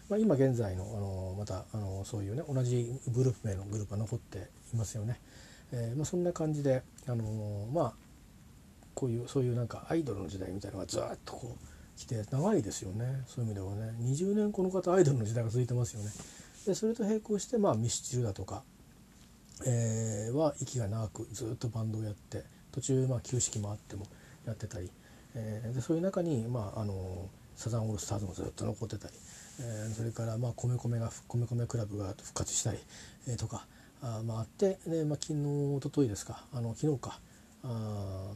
まあ、今現在のあのまたあのそういうね同じグループ名のグループが残っていますよね。えーまあ、そんな感じであのまあこういうそういうなんかアイドルの時代みたいなのがずっとこう来て長いですよね。そういう意味ではね。20年この方アイドルの時代が続いてますよね。でそれと並行して、まあ、ミスチルだとか、えー、は息が長くずっとバンドをやって途中、まあ、休止期もあってもやってたり、えー、でそういう中に、まあ、あのサザンオールスターズもずっと残ってたり、えー、それから、まあ、米米が米米クラブが復活したり、えー、とかあ,、まあ、あって。で、まあ、昨日一昨日ですか。あの昨日か。あ、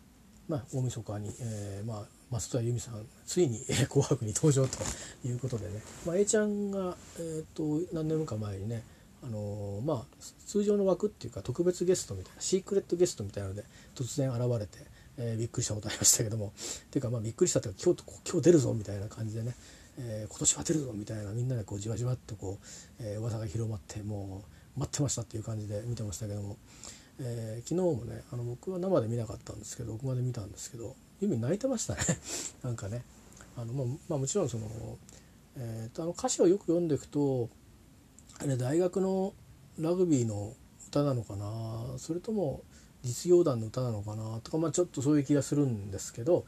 まあ、大晦日に、えーまあ、松任谷由実さんついに「<laughs> 紅白」に登場ということでね、まあ、A ちゃんが、えーと、何年か前にねあのー、まあ、通常の枠っていうか特別ゲストみたいなシークレットゲストみたいなので突然現れて、えー、びっくりしたことありましたけども。<laughs> ていうかまあびっくりしたっていうか今日今日出るぞみたいな感じでね、えー、今年は出るぞみたいなみんなでこうじわじわっとこう、えー、噂が広まってもう待ってましたっていう感じで見てましたけども、えー、昨日もねあの僕は生で見なかったんですけど録画で見たんですけどユミ泣いてましたね。<laughs> なんかね。あの、まあ、まあ、もちろんその,、えーと、あの歌詞をよく読んでいくとあれ大学のラグビーの歌なのかな。それとも実業団の歌なのかな。とか、まあ、ちょっとそういう気がするんですけど、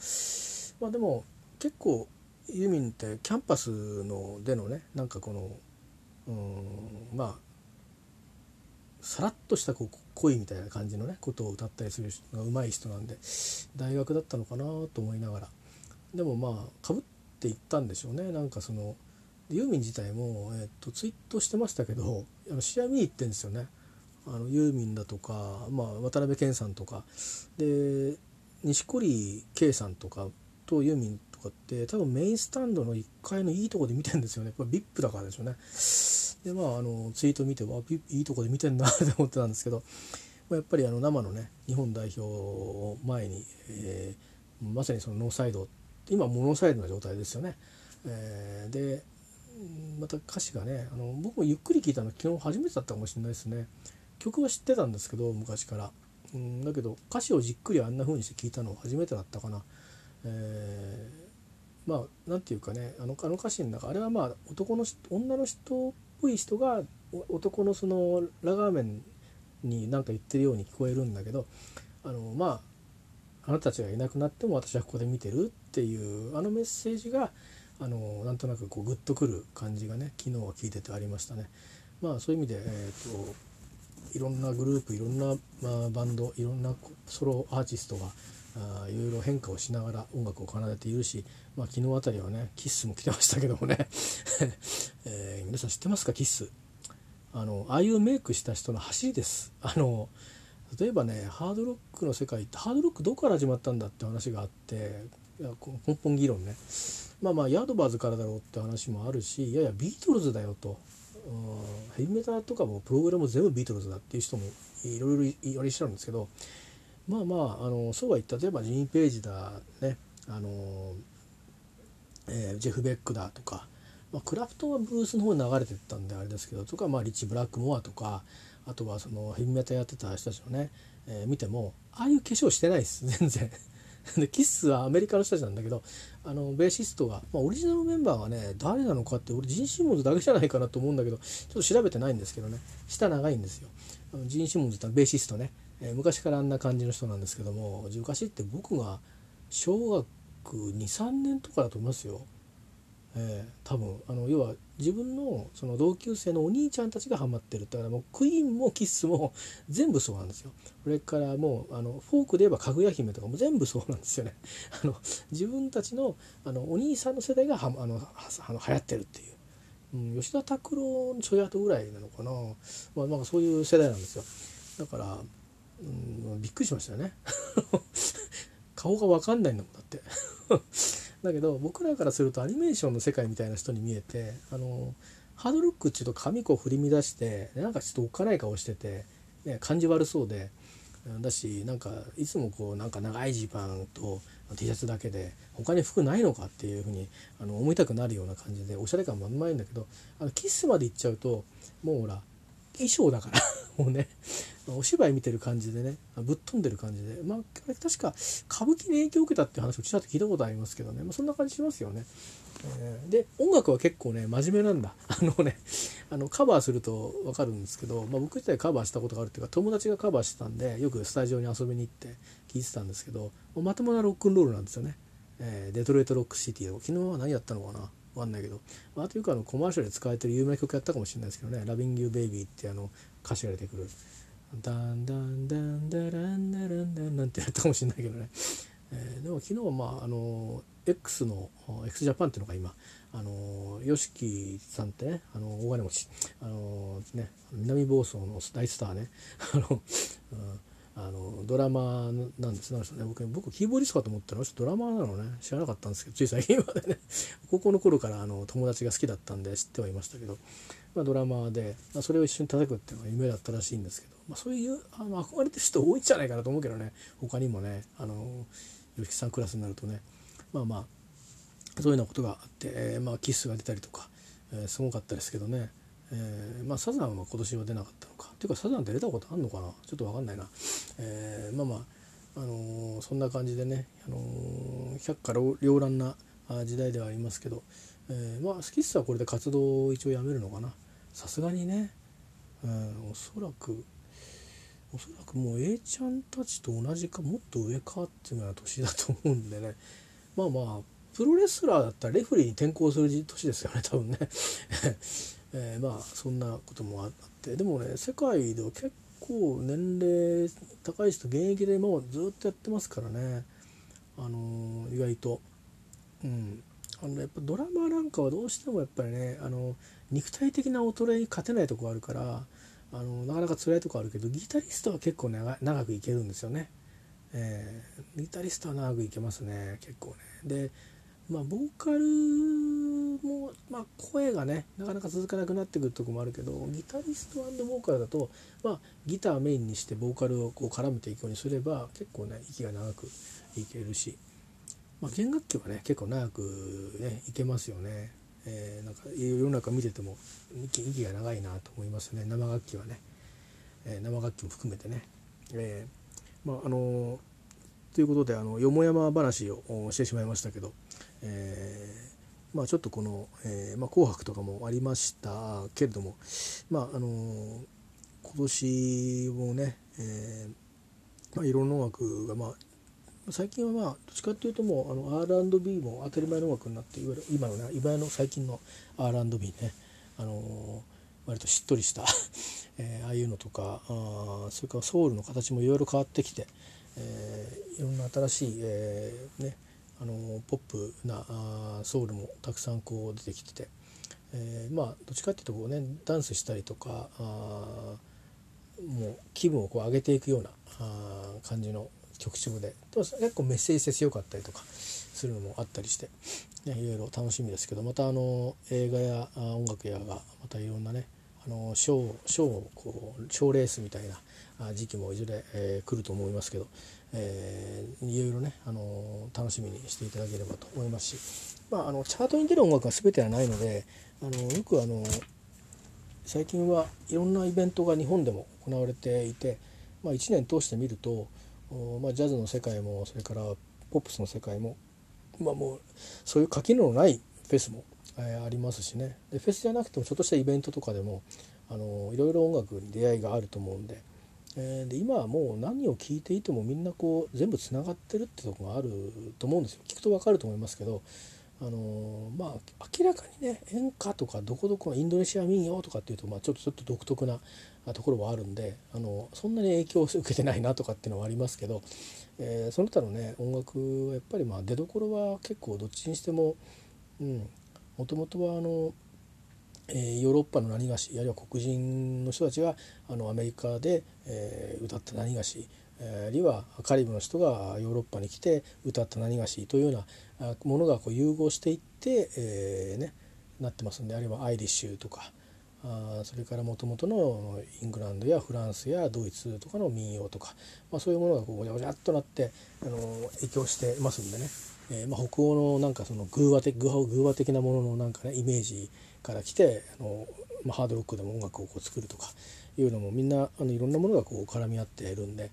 まあ、でも結構ユーミンってキャンパスのでのねなんかこのうんまあさらっとしたこう恋みたいな感じのねことを歌ったりする人が上手い人なんで大学だったのかなと思いながら。でもまあかぶっていったんでしょうね。なんかそのユーミン自体も、えっと、ツイートしてましたけどあの試合見に行ってんですよね。あのユーミンだとか、まあ、渡辺謙さんとか。で錦織圭さんとかとユーミンとかって多分メインスタンドの1階のいいとこで見てるんですよねこれ VIP だからでしょうねでまああのツイート見てわいいとこで見てんなって思ってたんですけど、まあ、やっぱりあの生のね日本代表を前に、えー、まさにそのノーサイド今もノサイドな状態ですよね。えー、でまた歌詞がねあの僕もゆっくり聞いたの昨日初めてだったかもしれないですね。曲は知ってたんですけど昔から。うんだけど歌詞をじっくりあんな風にして聞いたの初めてだったかな。えー、まあ何て言うかねあのあの歌詞の中あれはまあ男の女の人っぽい人が男のそのラガーメンに何か言ってるように聞こえるんだけどあのまああなたたちがいなくなっても私はここで見てるっていうあのメッセージがあのなんとなくこうグッとくる感じがね昨日は聞いててありましたね。まあそういう意味で、えーと、いろんなグループいろんな、まあ、バンドいろんなソロアーティストがあいろいろ変化をしながら音楽を奏でているし、まあ、昨日あたりはねキッスも来てましたけどもね、<laughs> えー、皆さん知ってますか？キッス。あのああいうメイクした人の走りです。あの例えばねハードロックの世界ってハードロックどこから始まったんだって話があっていや根本議論ね。まあまあヤードバーズからだろうって話もあるしいやいやビートルズだよと、ヘビメタとかもプログラム全部ビートルズだっていう人もいろいろ言われちゃうんですけどまあまああのそうは言った例えばジーン・ページだねあの、えー、ジェフ・ベックだとか、まあ、クラプトはブースの方に流れてったんであれですけどとか、まあ、リッチ・ブラックモアとかあとはそのヘビメタやってた人たちのね、えー、見てもああいう化粧してないです <laughs> 全然。でキッスはアメリカの人たちなんだけどあのベーシストが、まあ、オリジナルメンバーがね誰なのかって俺ジン・シモンズだけじゃないかなと思うんだけどちょっと調べてないんですけどね下長いんですよ。あのジン・シモンズってベーシストね、えー、昔からあんな感じの人なんですけども昔って僕が小学23年とかだと思いますよ。えー、多分あの要は自分のその同級生のお兄ちゃんたちがハマってるだからもうクイーンもキッスも全部そうなんですよ。それからもうあのフォークで言えばかぐや姫とかも全部そうなんですよね。<laughs> あの自分たちのあのお兄さんの世代がはあのあの流行ってるっていう。うん、吉田拓郎のちょい後ぐらいなのかな、まあ、なんかそういう世代なんですよだから、うん、びっくりしましたよね。<laughs> 顔が分かんないんだもんだって。<laughs> だけど僕らからするとアニメーションの世界みたいな人に見えてあのハードロックっていうと髪こう振り乱してなんかちょっとおっかない顔してて、ね、感じ悪そうでだしなんかいつもこうなんか長いジーパンと T シャツだけで他に服ないのかっていうふうにあの思いたくなるような感じでおしゃれ感満々んだけどあのキスまで行っちゃうともうほら衣装だから。<laughs> もうねお芝居見てる感じでねぶっ飛んでる感じでまあ確か歌舞伎に影響を受けたっていう話をちらっと聞いたことありますけどね、まあ、そんな感じしますよね。えー、で音楽は結構ね真面目なんだ。<laughs> あのねあのカバーすると分かるんですけど、まあ、僕自体カバーしたことがあるっていうか友達がカバーしてたんでよくスタジオに遊びに行って聴いてたんですけどまともなロックンロールなんですよね。えー、 Detroit Rock City を。昨日は何やったのかな？分かんないけど、まあ、というかあのコマーシャルで使われてる有名な曲やったかもしれないですけどね「 Loving you baby」ってあの歌詞が出てくる「ダンダンダンダランダランダン」なんてやったかもしれないけどね、えー、でも昨日はまああの X の x ジャパンっていうのが今あの YOSHIKI さんってねあの大金持ちあのね南房総の大スターね。<laughs> あの、うんあのドラマなんです。ね僕僕キーボーディストかと思ったらドラマなのね。知らなかったんですけどつい最近までね。<laughs> 高校の頃からあの友達が好きだったんで知ってはいましたけど、まあ、ドラマで、まあ、それを一緒に叩くっていうのが夢だったらしいんですけど、まあ、そういうあの憧れてる人多いんじゃないかなと思うけどね。他にもねあの吉木さんクラスになるとね。まあまあそういうようなことがあって、えー、まあ、キスが出たりとか、えー、すごかったですけどね。えー、まあサザンは今年は出なかったのか。っていうかサザンって出たことあんのかな？ちょっと分かんないな、え、まあまああの、そんな感じでね、あの、百花繚乱な時代ではありますけど、え、まあスキッスはこれで活動を一応やめるのかな。さすがにね、うん、おそらくおそらくもう A ちゃんたちと同じかもっと上かっていうような年だと思うんでね。<laughs> まあまあプロレスラーだったらレフリーに転向する年ですよね <laughs> 多分ね。<laughs> えー、まあそんなこともあって。でもね世界では結構年齢高い人現役でもうずっとやってますからね。あのー、意外と。うん。あのやっぱドラマなんかはどうしてもやっぱりねあの肉体的な衰えに勝てないとこあるからあのなかなか辛いとこあるけどギタリストは結構長長くいけるんですよね、えー、ギタリストは長くいけますね結構ねでまあボーカルも、まあ、声がねなかなか続かなくなってくるとこもあるけどギタリストボーカルだと、まあ、ギターメインにしてボーカルをこう絡めていくようにすれば結構ね息が長くいけるし、まあ、弦楽器はね結構長くねいけますよね。えー、なんか世の中見てても息息が長いなと思いますね生楽器はね、えー、生楽器も含めてね。えー、まああのということであのよもやま話をしてしまいましたけど、えーまあ、ちょっとこの、えーまあ、紅白とかもありましたけれども、まああの、今年もね、えーまあ、いろんな音楽が、まあ、最近はまあどっちかっていうともうあの R&B も当たり前の音楽になっていわゆる今のね今の最近の R&B ね、あのー、割としっとりした <laughs> えー、ああいうのとかあそれからソウルの形もいろいろ変わってきて、えー、いろんな新しい、えーね、あのポップなあソウルもたくさんこう出てきてて、えー、まあどっちかっていうとこうねダンスしたりとかあもう気分をこう上げていくようなあ感じの曲調で。結構メッセージ性強かったりとかするのもあったりして、ね、いろいろ楽しみですけど。またあの映画や音楽やがまたいろんなねあの賞賞こう賞レースみたいな時期もいずれ、えー、来ると思いますけど、えー、いろいろね、あの楽しみにしていただければと思いますし、まあ、あのチャートに出る音楽は全てはないのであのよくあの最近はいろんなイベントが日本でも行われていて、まあ、1年通して見ると、まあ、ジャズの世界もそれからポップスの世界も、まあ、もうそういう垣根のないフェスも、えー、ありますしねでフェスじゃなくてもちょっとしたイベントとかでもあのいろいろ音楽に出会いがあると思うんで。えー、で今はもう何を聞いていてもみんなこう全部つながってるってとこがあると思うんですよ聞くと分かると思いますけどあのまあ明らかにね演歌とかどこどこインドネシア民謡とかっていうと、まあ、ちょっとちょっと独特なところはあるんであのそんなに影響を受けてないなとかっていうのはありますけど、えー、その他のね音楽はやっぱりまあ出どころは結構どっちにしてもうんもともとはあの、えー、ヨーロッパの何菓子あるいは黒人の人たちがあのアメリカで、えー、歌った何菓子あるいはカリブの人がヨーロッパに来て歌った何がしというようなものがこう融合していって、えーね、なってますんであるいはアイリッシュとかあそれからもともとのイングランドやフランスやドイツとかの民謡とか、まあ、そういうものがこうごちゃごちゃっとなってあの影響してますんでね、えーまあ、北欧のなんかその偶話的偶話的なもののなんかねイメージから来てあの、まあ、ハードロックでも音楽をこう作るとかいうのもみんなあのいろんなものがこう絡み合っているんで。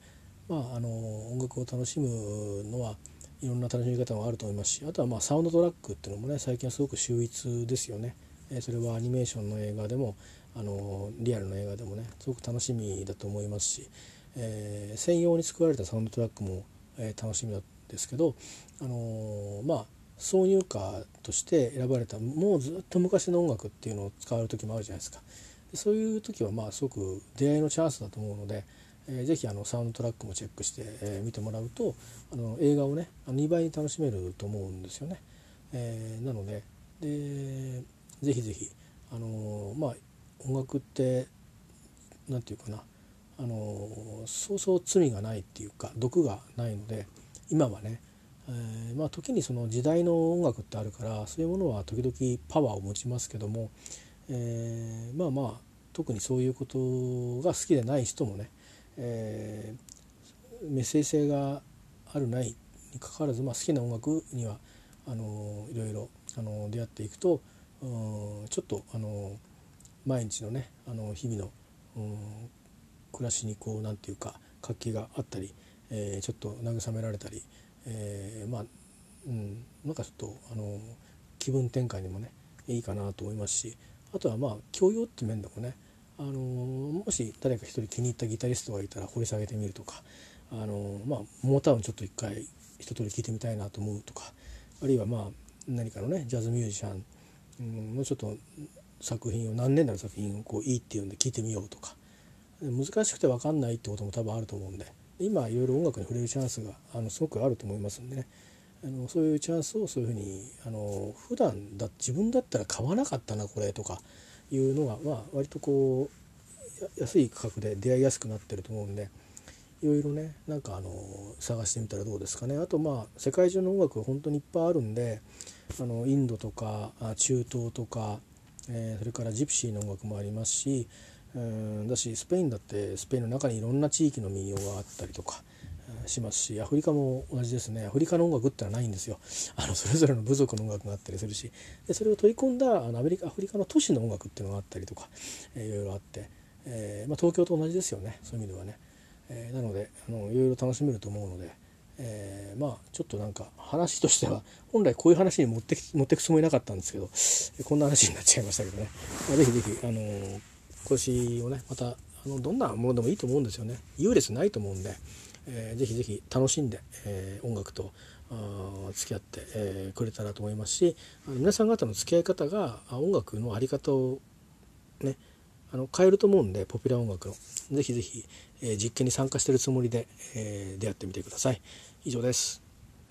まあ、あの音楽を楽しむのはいろんな楽しみ方もあると思いますしあとはまあサウンドトラックっていうのもね最近はすごく秀逸ですよね。えそれはアニメーションの映画でもあのリアルの映画でもねすごく楽しみだと思いますし、えー、専用に作られたサウンドトラックも、えー、楽しみなんですけど、あのー、まあ挿入歌として選ばれたもうずっと昔の音楽っていうのを使われる時もあるじゃないですか。そういう時はまあすごく出会いのチャンスだと思うので、えー、ぜひあのサウンドトラックもチェックして、えー、見てもらうとあの映画をね2倍に楽しめると思うんですよね。えー、なのででぜひぜひあのまあ音楽って何て言うかなあのそうそう罪がないっていうか毒がないので今はね、えー、まあ時にその時代の音楽ってあるからそういうものは時々パワーを持ちますけども、えー、まあまあ特にそういうことが好きでない人もねえー、メッセージ性があるないにかかわらず、まあ、好きな音楽にはあのいろいろあの出会っていくとうんちょっとあの毎日のねあの日々の暮らしにこうなんていうか活気があったり、えー、ちょっと慰められたり、えー、まあ、うん、なんかちょっとあの気分転換にもねいいかなと思いますしあとはまあ教養って面でもねあのもし誰か一人気に入ったギタリストがいたら掘り下げてみるとかあのまあモータウンちょっと一回一通り聴いてみたいなと思うとかあるいはまあ何かのねジャズミュージシャンのちょっと作品を何年代の作品をこういいっていうんで聴いてみようとか。難しくて分かんないってことも多分あると思うんで。今いろいろ音楽に触れるチャンスがあのすごくあると思いますんでね。あのそういうチャンスをそういうふうにあの普段だ自分だったら買わなかったなこれとかいうのが、まあ、割とこう安い価格で出会いやすくなってると思うんで。いろいろねなんかあの探してみたらどうですかね。あとまあ世界中の音楽本当にいっぱいあるんであのインドとか中東とか、えー、それからジプシーの音楽もありますし、うん、だしスペインだってスペインの中にいろんな地域の民謡があったりとか。しますしアフリカも同じですね。アフリカの音楽ってのはないんですよ。<laughs> あのそれぞれの部族の音楽があったりするし。でそれを取り込んだあのアメリカアフリカの都市の音楽っていうのがあったりとか、えー、いろいろあって、えーまあ、東京と同じですよね。そういう意味ではね、えー、なのであのいろいろ楽しめると思うので、えー、まあちょっとなんか話としては本来こういう話に持って持ってくつもりなかったんですけどこんな話になっちゃいましたけどね、まあ、ぜひぜひあの今年をねまたあのどんなものでもいいと思うんですよね優劣ないと思うんで。えー、ぜひぜひ楽しんで、えー、音楽と付き合って、えー、くれたらと思いますしあの皆さん方の付き合い方が音楽の在り方をねあの変えると思うんでポピュラー音楽のぜひぜひ、えー、実験に参加してるつもりで、えー、出会ってみてください。以上です。